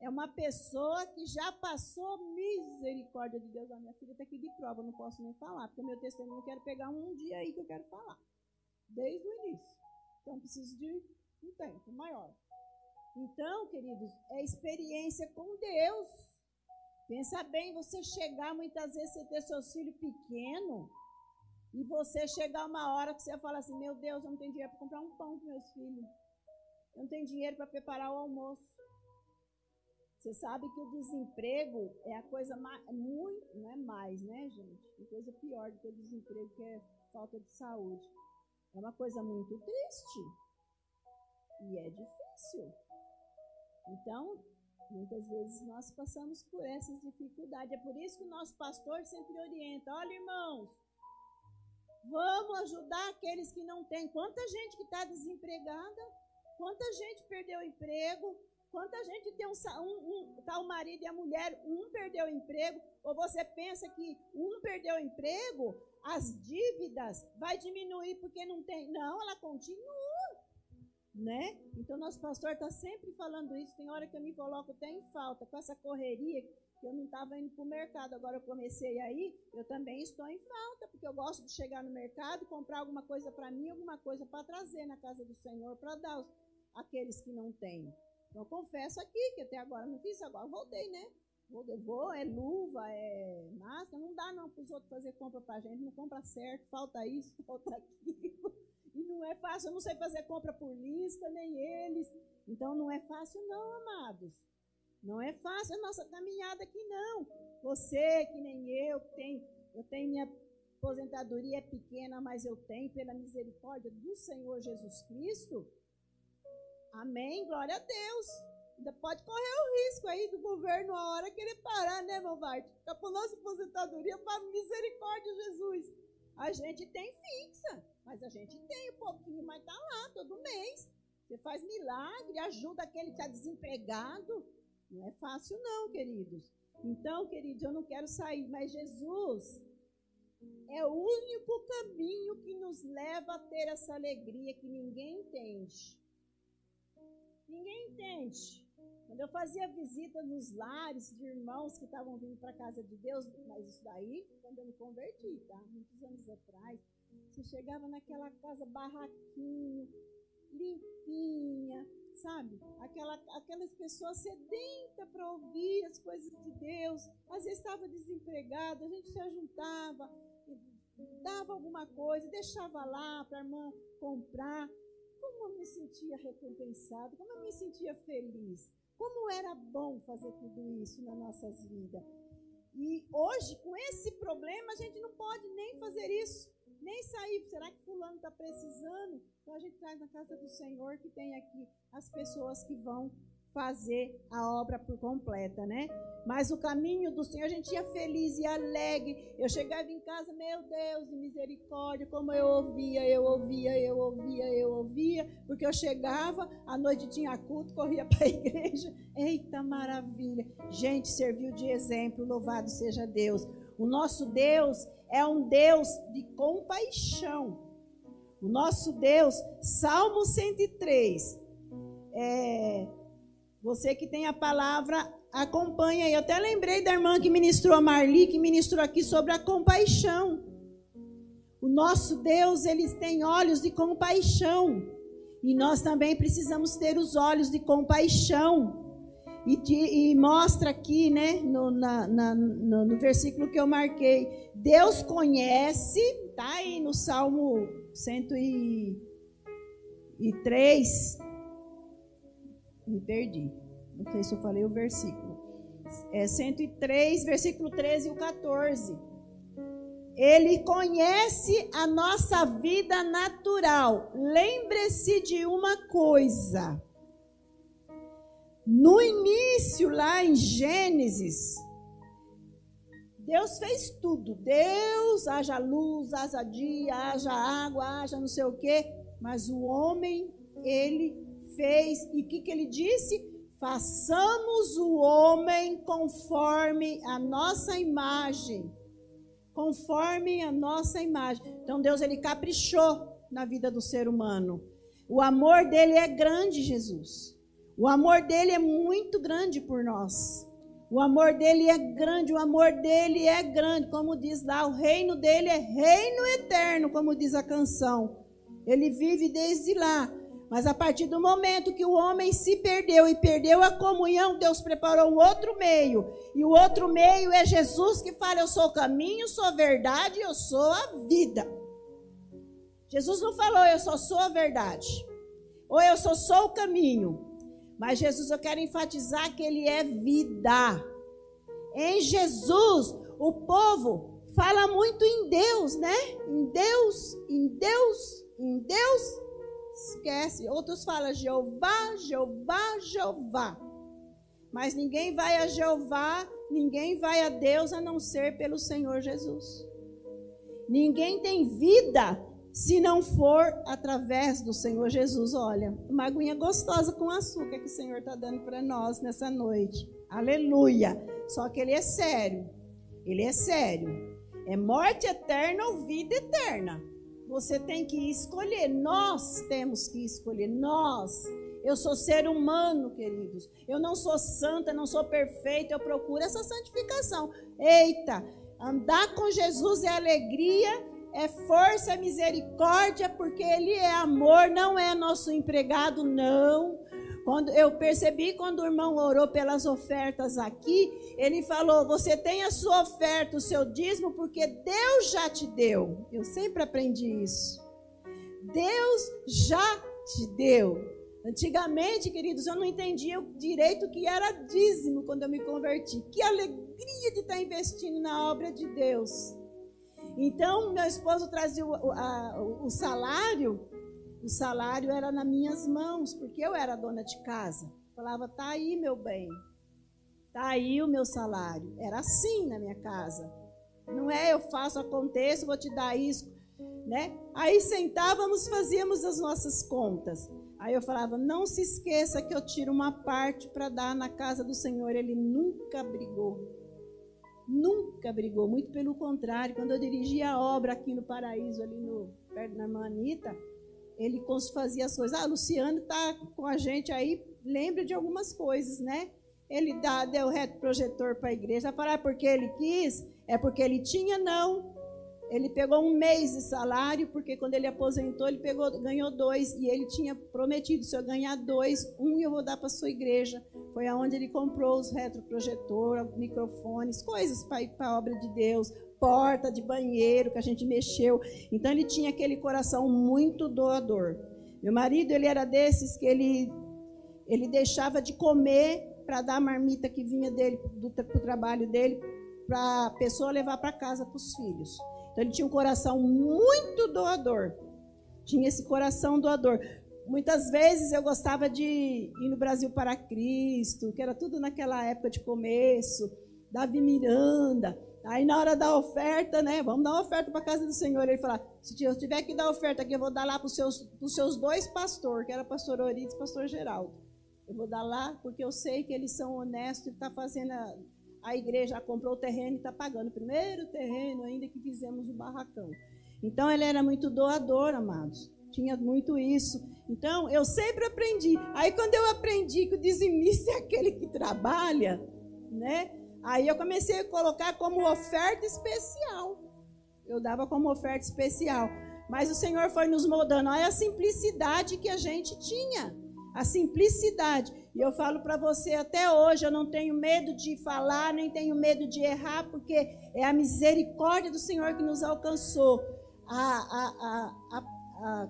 é uma pessoa que já passou misericórdia de Deus. A minha filha está aqui de prova, não posso nem falar, porque meu testemunho eu quero pegar um dia aí que eu quero falar. Desde o início. Então, preciso de um tempo maior. Então, queridos, é experiência com Deus. Pensa bem, você chegar, muitas vezes, você ter seus filhos pequenos, e você chegar uma hora que você fala assim, meu Deus, eu não tenho dinheiro para comprar um pão para meus filhos. Eu não tenho dinheiro para preparar o almoço. Você sabe que o desemprego é a coisa mais, muito, não é mais, né, gente? Tem coisa pior do que o desemprego, que é falta de saúde. É uma coisa muito triste. E é difícil. Então, muitas vezes nós passamos por essas dificuldades. É por isso que o nosso pastor sempre orienta: olha, irmãos, vamos ajudar aqueles que não têm. Quanta gente que está desempregada, Quanta gente perdeu o emprego, quanta gente tem um, um, um tá o marido e a mulher, um perdeu o emprego, ou você pensa que um perdeu o emprego, as dívidas vai diminuir porque não tem. Não, ela continua. Né? Então, nosso pastor está sempre falando isso. Tem hora que eu me coloco até em falta com essa correria que eu não estava indo para o mercado, agora eu comecei aí, eu também estou em falta, porque eu gosto de chegar no mercado, comprar alguma coisa para mim, alguma coisa para trazer na casa do Senhor, para dar aos, àqueles que não têm. Então, eu confesso aqui que até agora não fiz, agora voltei, né? Eu vou, é luva, é máscara, não dá não para os outros fazer compra para a gente, não compra certo, falta isso, falta aquilo. E não é fácil, eu não sei fazer compra por lista, nem eles. Então não é fácil não, amados. Não é fácil a nossa caminhada aqui, não. Você, que nem eu, que tem, eu tenho minha aposentadoria é pequena, mas eu tenho, pela misericórdia do Senhor Jesus Cristo. Amém, glória a Deus. Ainda pode correr o risco aí do governo a hora querer parar, né, meu Varte? Ficar por nossa aposentadoria, para misericórdia, Jesus. A gente tem fixa, mas a gente tem um pouquinho, mas tá lá todo mês. Você faz milagre, ajuda aquele que está desempregado. Não é fácil, não, queridos. Então, queridos, eu não quero sair, mas Jesus é o único caminho que nos leva a ter essa alegria que ninguém entende. Ninguém entende. Quando eu fazia visita nos lares de irmãos que estavam vindo para a casa de Deus, mas isso daí, quando eu me converti, tá? Muitos anos atrás, você chegava naquela casa barraquinho, limpinha, sabe? Aquela, aquelas pessoas sedentas para ouvir as coisas de Deus. Às vezes estava desempregado, a gente se juntava, dava alguma coisa, deixava lá para a irmã comprar. Como eu me sentia recompensado, como eu me sentia feliz, como era bom fazer tudo isso nas nossas vidas. E hoje, com esse problema, a gente não pode nem fazer isso nem sair. Será que fulano está precisando? Então a gente traz na casa do Senhor que tem aqui as pessoas que vão fazer a obra por completa, né? Mas o caminho do Senhor, a gente ia feliz e alegre. Eu chegava em casa, meu Deus, de misericórdia, como eu ouvia, eu ouvia, eu ouvia, eu ouvia, porque eu chegava, à noite tinha culto, corria para a igreja. Eita maravilha! Gente, serviu de exemplo, louvado seja Deus. O nosso Deus é um Deus de compaixão. O nosso Deus, Salmo 103. É, você que tem a palavra, acompanha. Eu até lembrei da irmã que ministrou a Marli, que ministrou aqui sobre a compaixão. O nosso Deus, ele tem olhos de compaixão. E nós também precisamos ter os olhos de compaixão. E, de, e mostra aqui, né, no, na, na, no, no, versículo que eu marquei, Deus conhece, tá aí no Salmo 103, me perdi, não sei se eu falei o versículo, é 103, versículo 13 e o 14. Ele conhece a nossa vida natural. Lembre-se de uma coisa no início, lá em Gênesis, Deus fez tudo. Deus, haja luz, haja dia, haja água, haja não sei o quê. Mas o homem, ele fez. E o que, que ele disse? Façamos o homem conforme a nossa imagem. Conforme a nossa imagem. Então Deus, ele caprichou na vida do ser humano. O amor dele é grande, Jesus. O amor dele é muito grande por nós. O amor dele é grande, o amor dele é grande, como diz lá, o reino dele é reino eterno, como diz a canção. Ele vive desde lá. Mas a partir do momento que o homem se perdeu e perdeu a comunhão, Deus preparou outro meio. E o outro meio é Jesus que fala: Eu sou o caminho, sou a verdade, eu sou a vida. Jesus não falou: Eu só sou a verdade. Ou eu só sou o caminho. Mas Jesus, eu quero enfatizar que Ele é vida. Em Jesus, o povo fala muito em Deus, né? Em Deus, em Deus, em Deus. Esquece. Outros falam Jeová, Jeová, Jeová. Mas ninguém vai a Jeová, ninguém vai a Deus a não ser pelo Senhor Jesus. Ninguém tem vida se não for através do Senhor Jesus. Olha, uma aguinha gostosa com açúcar que o Senhor está dando para nós nessa noite. Aleluia! Só que ele é sério. Ele é sério. É morte eterna ou vida eterna. Você tem que escolher. Nós temos que escolher. Nós. Eu sou ser humano, queridos. Eu não sou santa, não sou perfeita. Eu procuro essa santificação. Eita, andar com Jesus é alegria é força, é misericórdia, porque Ele é amor, não é nosso empregado, não. Quando eu percebi quando o irmão orou pelas ofertas aqui, ele falou: "Você tem a sua oferta, o seu dízimo, porque Deus já te deu". Eu sempre aprendi isso. Deus já te deu. Antigamente, queridos, eu não entendia direito o que era dízimo quando eu me converti. Que alegria de estar investindo na obra de Deus. Então, meu esposo trazia o, a, o, salário, o salário era nas minhas mãos, porque eu era dona de casa. Falava, tá aí, meu bem, tá aí o meu salário. Era assim na minha casa. Não é eu faço, aconteça, vou te dar isso, né? Aí sentávamos, fazíamos as nossas contas. Aí eu falava, não se esqueça que eu tiro uma parte para dar na casa do Senhor. Ele nunca brigou nunca brigou, muito pelo contrário. Quando eu dirigia a obra aqui no Paraíso, ali no, perto da Manita, ele fazia as coisas. Ah, Luciano está com a gente aí, lembra de algumas coisas, né? Ele dá, deu reto projetor para a igreja. Falar ah, porque ele quis, é porque ele tinha, não. Ele pegou um mês de salário, porque quando ele aposentou, ele pegou, ganhou dois, e ele tinha prometido: se eu ganhar dois, um eu vou dar para a sua igreja. Foi aonde ele comprou os retroprojetor, microfones, coisas para a obra de Deus, porta de banheiro que a gente mexeu. Então ele tinha aquele coração muito doador. Meu marido, ele era desses que ele, ele deixava de comer para dar a marmita que vinha dele, do, do trabalho dele, para a pessoa levar para casa para os filhos. Então ele tinha um coração muito doador. Tinha esse coração doador. Muitas vezes eu gostava de ir no Brasil para Cristo, que era tudo naquela época de começo, Davi Miranda. Aí na hora da oferta, né? Vamos dar uma oferta para a casa do Senhor. Ele falava: se eu tiver que dar oferta aqui, eu vou dar lá para os seus, seus dois pastores, que era pastor Orides e pastor Geraldo. Eu vou dar lá porque eu sei que eles são honestos e está fazendo a, a igreja comprou o terreno e está pagando primeiro terreno, ainda que fizemos o barracão. Então ele era muito doador, amados. Tinha muito isso. Então eu sempre aprendi. Aí quando eu aprendi que o dizimista é aquele que trabalha, né? Aí eu comecei a colocar como oferta especial. Eu dava como oferta especial. Mas o Senhor foi nos moldando. Olha a simplicidade que a gente tinha. A simplicidade. E eu falo para você até hoje, eu não tenho medo de falar, nem tenho medo de errar, porque é a misericórdia do Senhor que nos alcançou. A, a, a,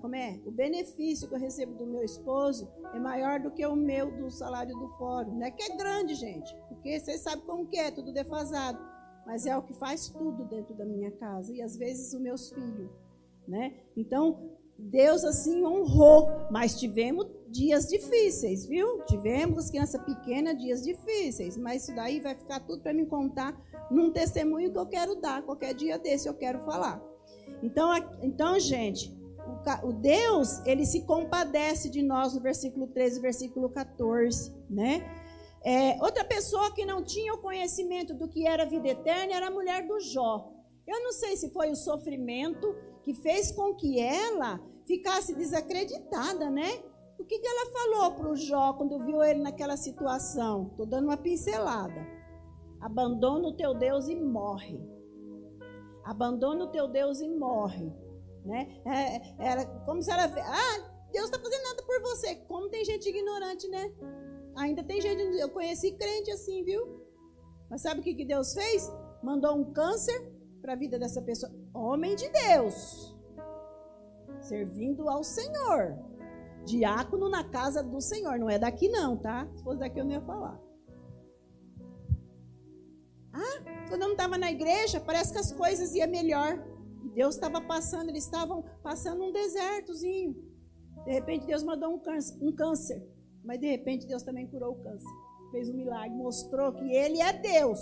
como é? O benefício que eu recebo do meu esposo é maior do que o meu do salário do fórum. Não é que é grande, gente, porque vocês sabem como que é, tudo defasado. Mas é o que faz tudo dentro da minha casa. E às vezes os meus filhos. Né? Então, Deus assim honrou, mas tivemos dias difíceis, viu? Tivemos criança pequena, dias difíceis, mas isso daí vai ficar tudo para me contar num testemunho que eu quero dar, qualquer dia desse eu quero falar. Então, então gente, o, Deus, ele se compadece de nós no versículo 13, versículo 14, né? É, outra pessoa que não tinha o conhecimento do que era vida eterna era a mulher do Jó. Eu não sei se foi o sofrimento que fez com que ela ficasse desacreditada, né? O que, que ela falou para o Jó quando viu ele naquela situação? Estou dando uma pincelada. Abandona o teu Deus e morre. Abandona o teu Deus e morre. Né? É, era como se ela. Ah, Deus está fazendo nada por você. Como tem gente ignorante, né? Ainda tem gente. Eu conheci crente assim, viu? Mas sabe o que, que Deus fez? Mandou um câncer para a vida dessa pessoa. Homem de Deus. Servindo ao Senhor. Diácono na casa do Senhor. Não é daqui, não, tá? Se fosse daqui, eu não ia falar. Ah, quando eu não estava na igreja, parece que as coisas iam melhor. Deus estava passando, eles estavam passando um desertozinho. De repente, Deus mandou um câncer, um câncer. Mas de repente, Deus também curou o câncer. Fez um milagre, mostrou que Ele é Deus.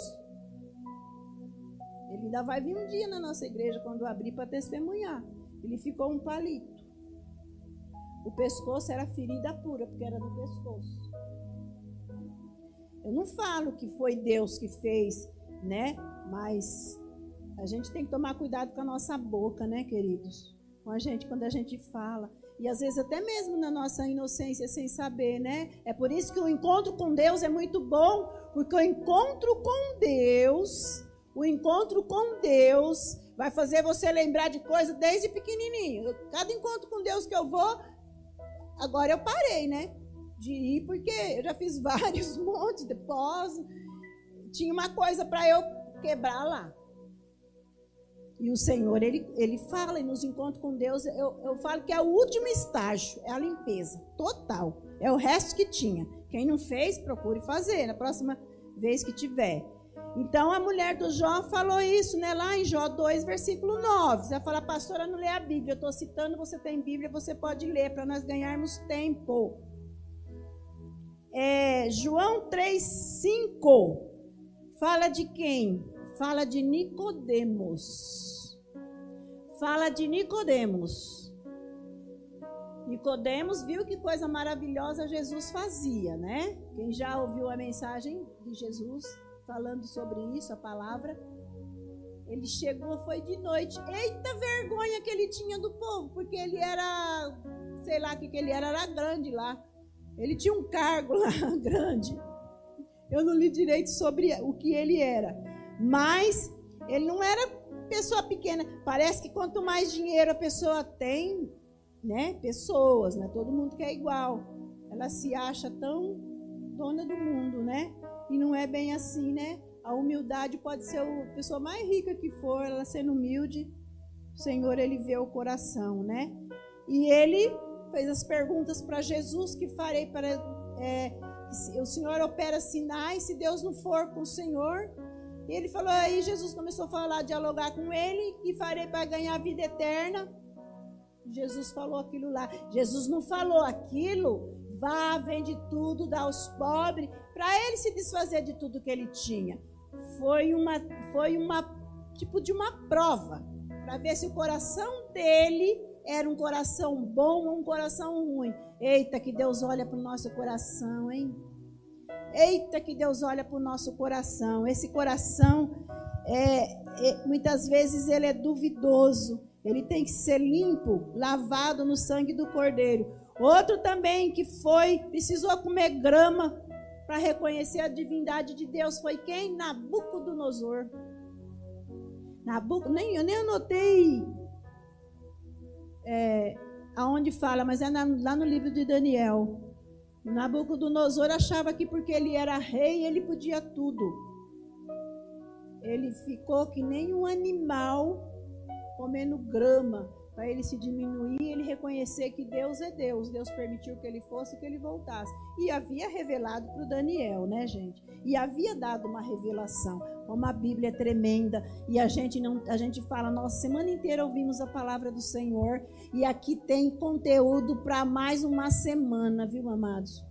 Ele ainda vai vir um dia na nossa igreja quando abrir para testemunhar. Ele ficou um palito. O pescoço era ferida pura, porque era no pescoço. Eu não falo que foi Deus que fez, né? Mas a gente tem que tomar cuidado com a nossa boca, né, queridos? Com a gente quando a gente fala. E às vezes até mesmo na nossa inocência, sem saber, né? É por isso que o encontro com Deus é muito bom, porque o encontro com Deus, o encontro com Deus vai fazer você lembrar de coisas desde pequenininho. Cada encontro com Deus que eu vou, agora eu parei, né? De ir, porque eu já fiz vários montes de pós. Tinha uma coisa para eu quebrar lá. E o Senhor, ele, ele fala e nos encontros com Deus, eu, eu falo que é o último estágio, é a limpeza total. É o resto que tinha. Quem não fez, procure fazer na próxima vez que tiver. Então a mulher do Jó falou isso, né? Lá em Jó 2, versículo 9. Você vai falar, pastora, não lê a Bíblia. Eu estou citando, você tem Bíblia, você pode ler para nós ganharmos tempo. É, João 3, 5. Fala de quem? Fala de Nicodemos. Fala de Nicodemos. Nicodemos viu que coisa maravilhosa Jesus fazia, né? Quem já ouviu a mensagem de Jesus falando sobre isso, a palavra, ele chegou, foi de noite. Eita vergonha que ele tinha do povo, porque ele era, sei lá o que, que ele era, era grande lá. Ele tinha um cargo lá grande. Eu não li direito sobre o que ele era. Mas ele não era pessoa pequena. Parece que quanto mais dinheiro a pessoa tem, né? Pessoas, né? Todo mundo quer igual. Ela se acha tão dona do mundo, né? E não é bem assim, né? A humildade pode ser a pessoa mais rica que for, ela sendo humilde, o Senhor ele vê o coração, né? E ele fez as perguntas para Jesus que farei para é, o Senhor opera sinais se Deus não for com o Senhor. E ele falou aí Jesus começou a falar, dialogar com ele que farei para ganhar a vida eterna. Jesus falou aquilo lá. Jesus não falou aquilo. Vá, vende tudo, dá aos pobres para ele se desfazer de tudo que ele tinha. Foi uma, foi uma tipo de uma prova para ver se o coração dele era um coração bom ou um coração ruim. Eita, que Deus olha para o nosso coração, hein? Eita, que Deus olha para o nosso coração. Esse coração, é, é, muitas vezes, ele é duvidoso. Ele tem que ser limpo, lavado no sangue do Cordeiro. Outro também que foi, precisou comer grama para reconhecer a divindade de Deus foi quem? Nabucodonosor. Nabuc, nem, eu nem anotei é, aonde fala, mas é na, lá no livro de Daniel. Nabucodonosor achava que porque ele era rei, ele podia tudo. Ele ficou que nem um animal comendo grama para ele se diminuir, ele reconhecer que Deus é Deus. Deus permitiu que ele fosse e que ele voltasse. E havia revelado para o Daniel, né, gente? E havia dado uma revelação. Como a Bíblia é tremenda e a gente não, a gente fala, nossa, semana inteira ouvimos a palavra do Senhor e aqui tem conteúdo para mais uma semana, viu, amados?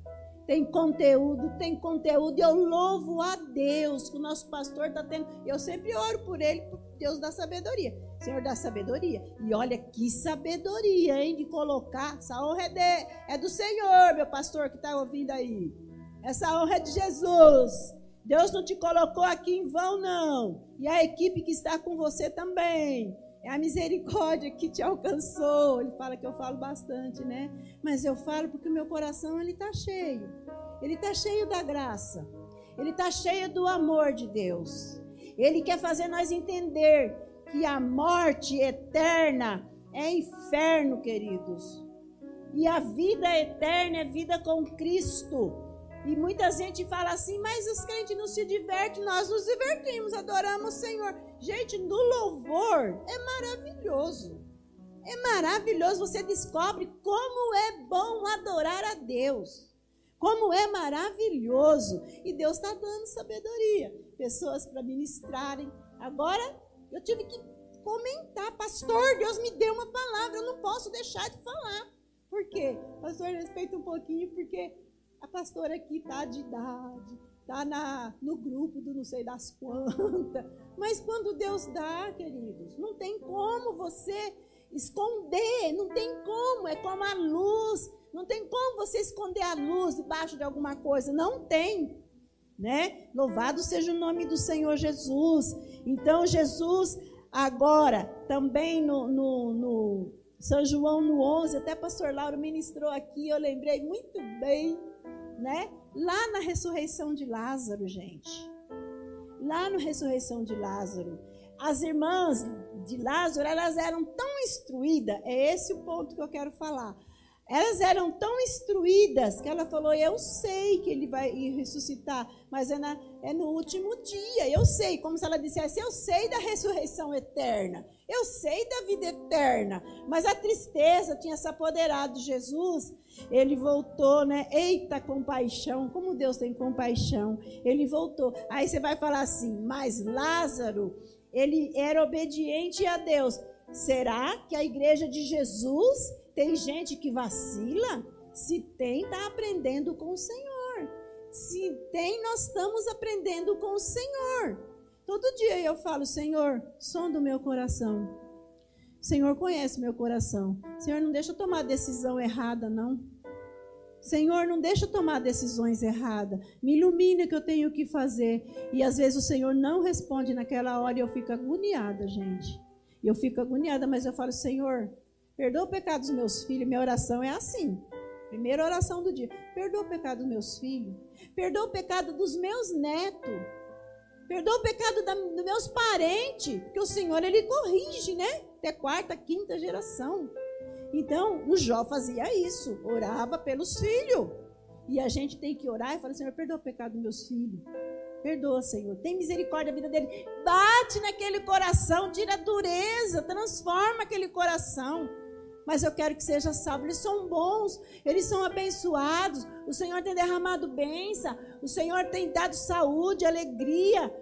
tem conteúdo, tem conteúdo. Eu louvo a Deus que o nosso pastor está tendo. Eu sempre oro por ele, por Deus da sabedoria. Senhor da sabedoria. E olha que sabedoria, hein? De colocar. Essa honra é, de, é do Senhor, meu pastor que está ouvindo aí. Essa honra é de Jesus. Deus não te colocou aqui em vão, não. E a equipe que está com você também. É a misericórdia que te alcançou. Ele fala que eu falo bastante, né? Mas eu falo porque o meu coração ele está cheio. Ele está cheio da graça. Ele está cheio do amor de Deus. Ele quer fazer nós entender que a morte eterna é inferno, queridos. E a vida eterna é vida com Cristo. E muita gente fala assim, mas os crentes não se divertem, nós nos divertimos, adoramos o Senhor. Gente, no louvor é maravilhoso. É maravilhoso, você descobre como é bom adorar a Deus. Como é maravilhoso. E Deus está dando sabedoria. Pessoas para ministrarem. Agora, eu tive que comentar, pastor, Deus me deu uma palavra, eu não posso deixar de falar. Por quê? Pastor, respeita um pouquinho, porque a pastora aqui está de idade, está no grupo do não sei das quantas. Mas quando Deus dá, queridos, não tem como você esconder, não tem como, é como a luz. Não tem como você esconder a luz debaixo de alguma coisa, não tem. Né? Louvado seja o nome do Senhor Jesus. Então, Jesus, agora, também no, no, no São João no 11, até pastor Lauro ministrou aqui, eu lembrei muito bem, né? Lá na ressurreição de Lázaro, gente. Lá na ressurreição de Lázaro. As irmãs de Lázaro, elas eram tão instruídas, é esse o ponto que eu quero falar. Elas eram tão instruídas que ela falou: Eu sei que ele vai ressuscitar, mas é, na, é no último dia. Eu sei, como se ela dissesse: Eu sei da ressurreição eterna, eu sei da vida eterna. Mas a tristeza tinha se apoderado de Jesus. Ele voltou, né? Eita compaixão, como Deus tem compaixão. Ele voltou. Aí você vai falar assim: Mas Lázaro, ele era obediente a Deus. Será que a igreja de Jesus tem gente que vacila? Se tem, está aprendendo com o Senhor. Se tem, nós estamos aprendendo com o Senhor. Todo dia eu falo, Senhor, som do meu coração. Senhor conhece meu coração. Senhor, não deixa eu tomar decisão errada, não. Senhor, não deixa eu tomar decisões erradas. Me ilumina que eu tenho que fazer. E às vezes o Senhor não responde naquela hora e eu fico agoniada, gente. Eu fico agoniada, mas eu falo, Senhor, Perdoa o pecado dos meus filhos. Minha oração é assim. Primeira oração do dia. Perdoa o pecado dos meus filhos. Perdoa o pecado dos meus netos. Perdoa o pecado da, dos meus parentes. Porque o Senhor, Ele corrige, né? Até quarta, quinta geração. Então, o Jó fazia isso. Orava pelos filhos. E a gente tem que orar e falar, Senhor, perdoa o pecado dos meus filhos. Perdoa, Senhor. Tem misericórdia da vida dele. Bate naquele coração, tira a dureza, transforma aquele coração mas eu quero que seja salvo. Eles são bons, eles são abençoados. O Senhor tem derramado bênção, o Senhor tem dado saúde, alegria,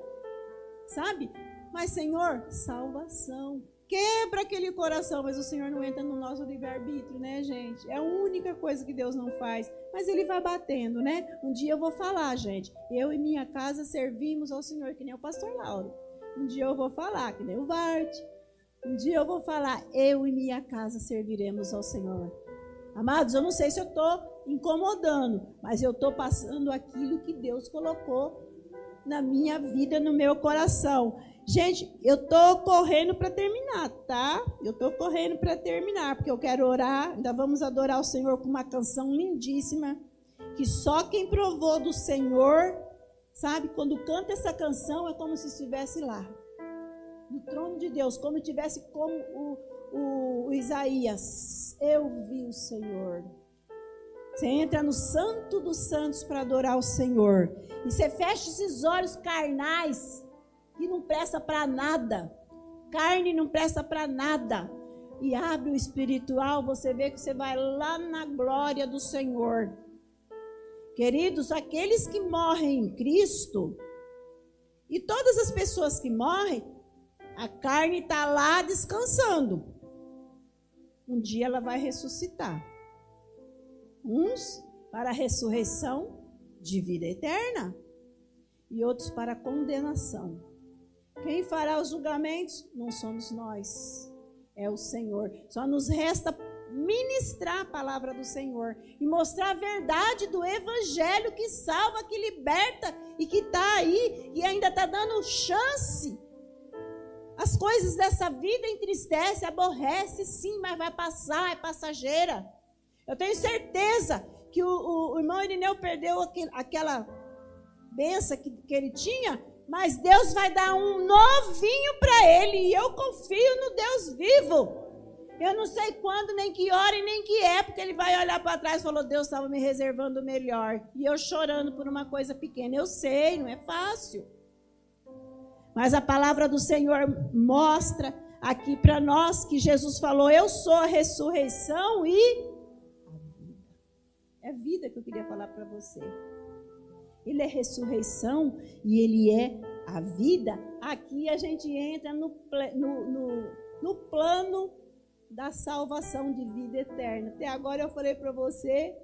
sabe? Mas, Senhor, salvação. Quebra aquele coração, mas o Senhor não entra no nosso livre-arbítrio, né, gente? É a única coisa que Deus não faz. Mas Ele vai batendo, né? Um dia eu vou falar, gente. Eu e minha casa servimos ao Senhor, que nem o pastor Lauro. Um dia eu vou falar, que nem o Vart um dia eu vou falar, eu e minha casa serviremos ao Senhor. Amados, eu não sei se eu estou incomodando, mas eu estou passando aquilo que Deus colocou na minha vida, no meu coração. Gente, eu estou correndo para terminar, tá? Eu estou correndo para terminar, porque eu quero orar. Ainda vamos adorar o Senhor com uma canção lindíssima, que só quem provou do Senhor, sabe? Quando canta essa canção é como se estivesse lá no trono de Deus, como tivesse como o, o, o Isaías. Eu vi o Senhor. Você entra no Santo dos Santos para adorar o Senhor. E você fecha esses olhos carnais que não presta para nada. Carne não presta para nada. E abre o espiritual, você vê que você vai lá na glória do Senhor. Queridos, aqueles que morrem em Cristo, e todas as pessoas que morrem, a carne está lá descansando. Um dia ela vai ressuscitar. Uns para a ressurreição de vida eterna e outros para a condenação. Quem fará os julgamentos? Não somos nós, é o Senhor. Só nos resta ministrar a palavra do Senhor e mostrar a verdade do Evangelho que salva, que liberta e que está aí e ainda está dando chance as coisas dessa vida entristece, aborrece, sim, mas vai passar, é passageira. Eu tenho certeza que o, o, o irmão Irineu perdeu aquele, aquela benção que, que ele tinha, mas Deus vai dar um novinho para ele, e eu confio no Deus vivo. Eu não sei quando, nem que hora e nem que época ele vai olhar para trás e falou: Deus estava me reservando o melhor. E eu chorando por uma coisa pequena. Eu sei, não é fácil. Mas a palavra do Senhor mostra aqui para nós que Jesus falou: Eu sou a ressurreição e a vida. É vida que eu queria falar para você. Ele é ressurreição e ele é a vida. Aqui a gente entra no, no, no, no plano da salvação de vida eterna. Até agora eu falei para você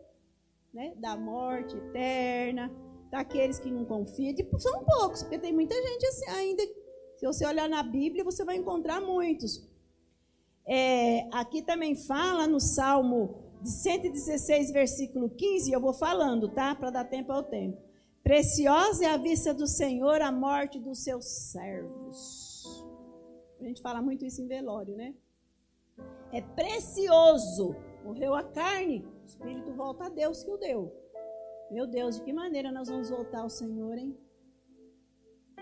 né, da morte eterna, daqueles que não confiam. Tipo, são poucos, porque tem muita gente assim ainda. Se você olhar na Bíblia, você vai encontrar muitos. É, aqui também fala no Salmo 116, versículo 15, eu vou falando, tá? Para dar tempo ao tempo. Preciosa é a vista do Senhor a morte dos seus servos. A gente fala muito isso em velório, né? É precioso. Morreu a carne, o espírito volta a Deus que o deu. Meu Deus, de que maneira nós vamos voltar ao Senhor, hein?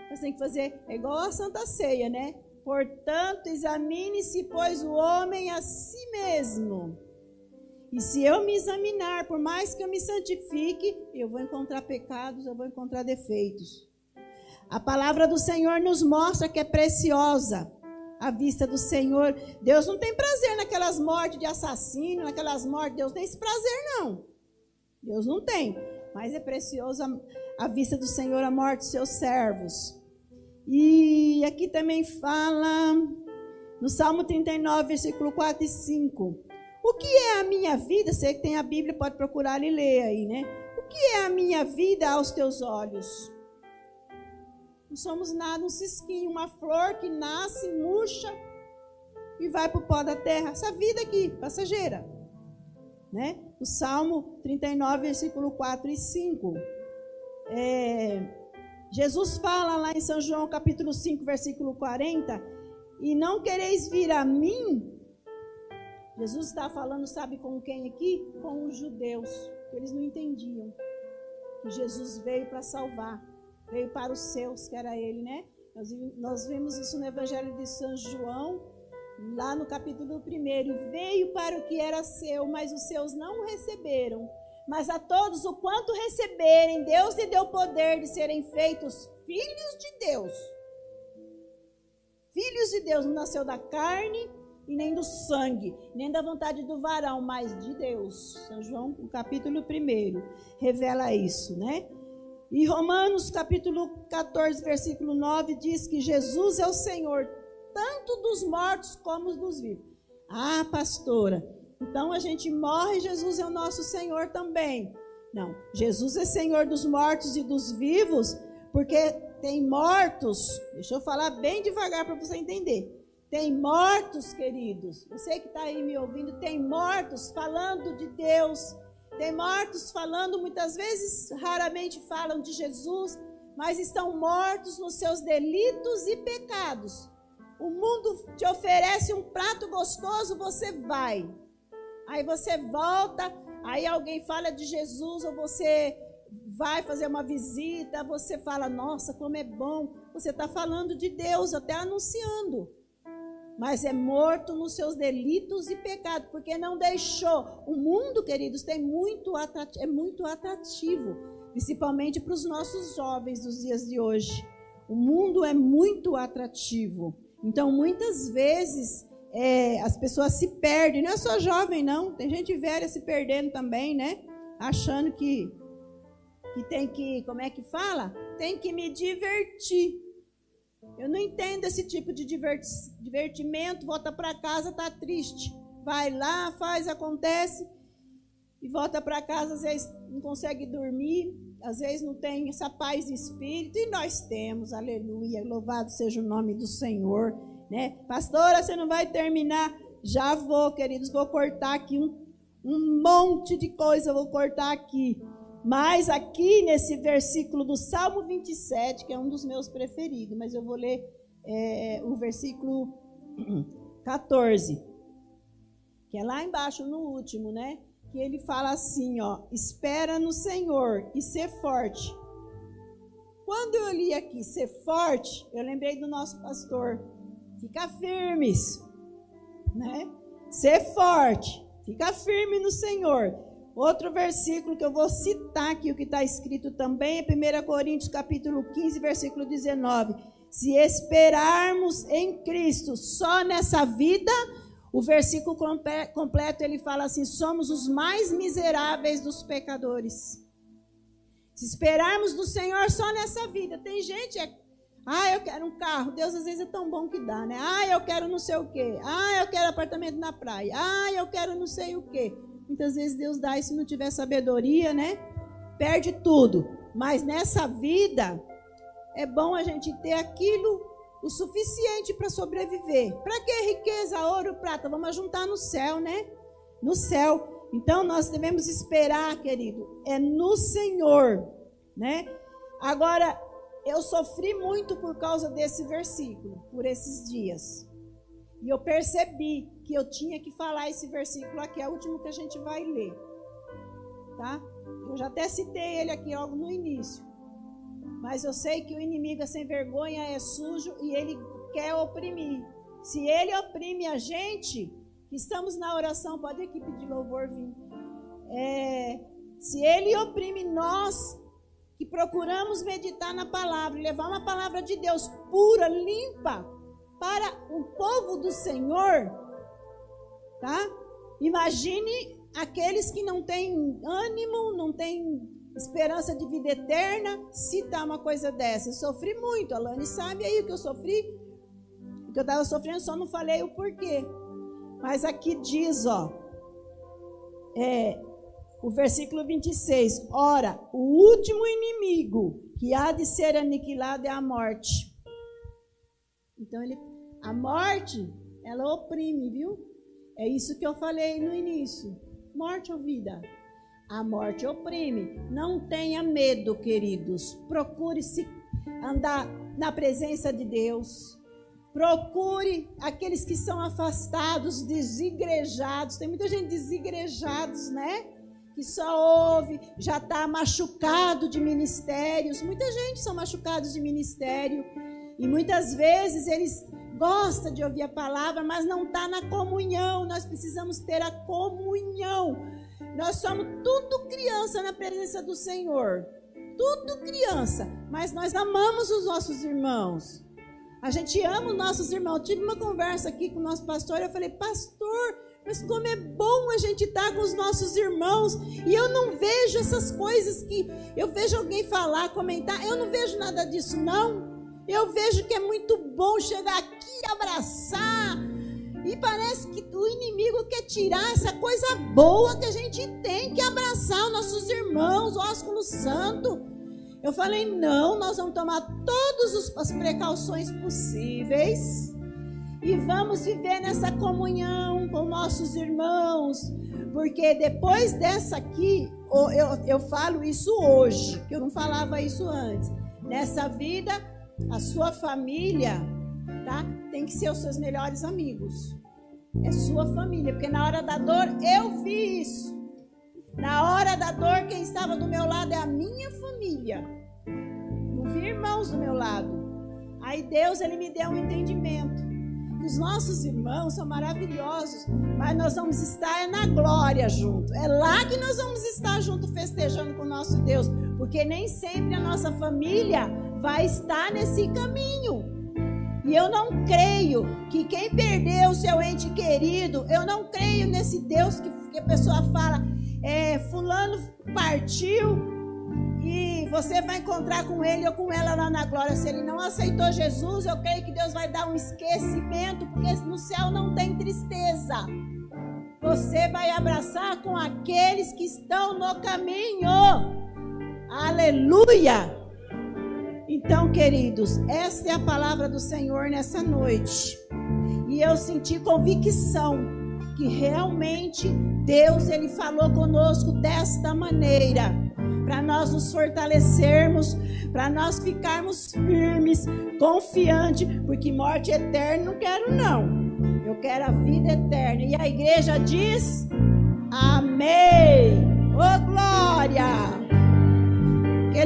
Você tem que fazer, é igual a Santa Ceia, né? Portanto, examine-se, pois, o homem a si mesmo. E se eu me examinar, por mais que eu me santifique, eu vou encontrar pecados, eu vou encontrar defeitos. A palavra do Senhor nos mostra que é preciosa a vista do Senhor. Deus não tem prazer naquelas mortes de assassino, naquelas mortes. Deus tem esse prazer, não. Deus não tem. Mas é preciosa a vista do Senhor a morte dos seus servos. E aqui também fala no Salmo 39, versículo 4 e 5. O que é a minha vida? Você que tem a Bíblia pode procurar e ler aí, né? O que é a minha vida aos teus olhos? Não somos nada, um cisquinho, uma flor que nasce, murcha e vai para o pó da terra. Essa vida aqui, passageira. Né? O Salmo 39, versículo 4 e 5. É, Jesus fala lá em São João capítulo 5, versículo 40, e não quereis vir a mim. Jesus está falando, sabe com quem aqui? Com os judeus, que eles não entendiam que Jesus veio para salvar, veio para os seus, que era ele, né? Nós, nós vimos isso no Evangelho de São João, lá no capítulo 1. Veio para o que era seu, mas os seus não o receberam. Mas a todos o quanto receberem, Deus lhe deu poder de serem feitos filhos de Deus. Filhos de Deus não nasceu da carne e nem do sangue, nem da vontade do varão, mas de Deus. São João, o capítulo 1, revela isso, né? E Romanos, capítulo 14, versículo 9, diz que Jesus é o Senhor, tanto dos mortos como dos vivos. Ah, pastora, então a gente morre, Jesus é o nosso Senhor também. Não, Jesus é Senhor dos mortos e dos vivos, porque tem mortos. Deixa eu falar bem devagar para você entender. Tem mortos, queridos. Você que está aí me ouvindo, tem mortos falando de Deus. Tem mortos falando, muitas vezes, raramente falam de Jesus, mas estão mortos nos seus delitos e pecados. O mundo te oferece um prato gostoso, você vai. Aí você volta, aí alguém fala de Jesus, ou você vai fazer uma visita, você fala, nossa, como é bom. Você está falando de Deus, até anunciando. Mas é morto nos seus delitos e pecados, porque não deixou. O mundo, queridos, tem muito é muito atrativo, principalmente para os nossos jovens dos dias de hoje. O mundo é muito atrativo. Então, muitas vezes, é, as pessoas se perdem. Não é só jovem, não. Tem gente velha se perdendo também, né? Achando que, que tem que, como é que fala? Tem que me divertir. Eu não entendo esse tipo de divertimento. Volta para casa, tá triste. Vai lá, faz, acontece. E volta para casa, às vezes não consegue dormir. Às vezes não tem essa paz de espírito. E nós temos, aleluia. Louvado seja o nome do Senhor né? Pastora, você não vai terminar? Já vou, queridos, vou cortar aqui um, um monte de coisa, vou cortar aqui. Mas aqui nesse versículo do Salmo 27, que é um dos meus preferidos, mas eu vou ler é, o versículo 14, que é lá embaixo no último, né? Que ele fala assim, ó, espera no Senhor e ser forte. Quando eu li aqui ser forte, eu lembrei do nosso pastor Fica firmes, né? Ser forte, fica firme no Senhor. Outro versículo que eu vou citar aqui, o que está escrito também, é 1 Coríntios capítulo 15, versículo 19. Se esperarmos em Cristo só nessa vida, o versículo completo ele fala assim: somos os mais miseráveis dos pecadores. Se esperarmos do Senhor só nessa vida, tem gente é ah, eu quero um carro. Deus às vezes é tão bom que dá, né? Ah, eu quero não sei o quê. Ah, eu quero apartamento na praia. Ah, eu quero não sei o quê. Muitas vezes Deus dá e se não tiver sabedoria, né? Perde tudo. Mas nessa vida é bom a gente ter aquilo o suficiente para sobreviver. Para que riqueza, ouro, prata? Vamos juntar no céu, né? No céu. Então nós devemos esperar, querido, é no Senhor, né? Agora, eu sofri muito por causa desse versículo, por esses dias. E eu percebi que eu tinha que falar esse versículo aqui, é o último que a gente vai ler. Tá? Eu já até citei ele aqui logo no início. Mas eu sei que o inimigo é sem vergonha, é sujo e ele quer oprimir. Se ele oprime a gente, que estamos na oração, pode a equipe de louvor vir. É, se ele oprime nós, que procuramos meditar na palavra, levar uma palavra de Deus pura, limpa, para o povo do Senhor, tá? Imagine aqueles que não têm ânimo, não têm esperança de vida eterna, citar uma coisa dessa. Sofri muito, a Lani sabe aí o que eu sofri. O que eu estava sofrendo, só não falei o porquê. Mas aqui diz, ó, é, o versículo 26. Ora, o último inimigo que há de ser aniquilado é a morte. Então, ele, a morte, ela oprime, viu? É isso que eu falei no início. Morte ou vida? A morte oprime. Não tenha medo, queridos. Procure se andar na presença de Deus. Procure aqueles que são afastados, desigrejados. Tem muita gente desigrejados, né? Que só ouve, já está machucado de ministérios. Muita gente são machucados de ministério. E muitas vezes eles gosta de ouvir a palavra, mas não está na comunhão. Nós precisamos ter a comunhão. Nós somos tudo criança na presença do Senhor. Tudo criança. Mas nós amamos os nossos irmãos. A gente ama os nossos irmãos. Eu tive uma conversa aqui com o nosso pastor. Eu falei, pastor, mas como é bom a gente estar tá com os nossos irmãos. E eu não vejo essas coisas que eu vejo alguém falar, comentar. Eu não vejo nada disso, não. Eu vejo que é muito bom chegar aqui abraçar. E parece que o inimigo quer tirar essa coisa boa que a gente tem, que é abraçar os nossos irmãos, o ósculo santo. Eu falei, não, nós vamos tomar todas as precauções possíveis e vamos viver nessa comunhão com nossos irmãos. Porque depois dessa aqui, eu, eu falo isso hoje, que eu não falava isso antes. Nessa vida, a sua família, tá? Tem que ser os seus melhores amigos. É sua família, porque na hora da dor eu vi isso. Na hora da dor, quem estava do meu lado é a minha família. Não vi irmãos do meu lado. Aí Deus ele me deu um entendimento. Os nossos irmãos são maravilhosos, mas nós vamos estar na glória junto. É lá que nós vamos estar junto festejando com o nosso Deus, porque nem sempre a nossa família vai estar nesse caminho. E eu não creio que quem perdeu o seu ente querido, eu não creio nesse Deus que, que a pessoa fala, é, fulano partiu e você vai encontrar com ele ou com ela lá na glória. Se ele não aceitou Jesus, eu creio que Deus vai dar um esquecimento, porque no céu não tem tristeza. Você vai abraçar com aqueles que estão no caminho. Aleluia! Então, queridos, essa é a palavra do Senhor nessa noite. E eu senti convicção que realmente Deus ele falou conosco desta maneira, para nós nos fortalecermos, para nós ficarmos firmes, confiantes, porque morte eterna não quero não. Eu quero a vida eterna. E a igreja diz: Amém. Ô oh, glória!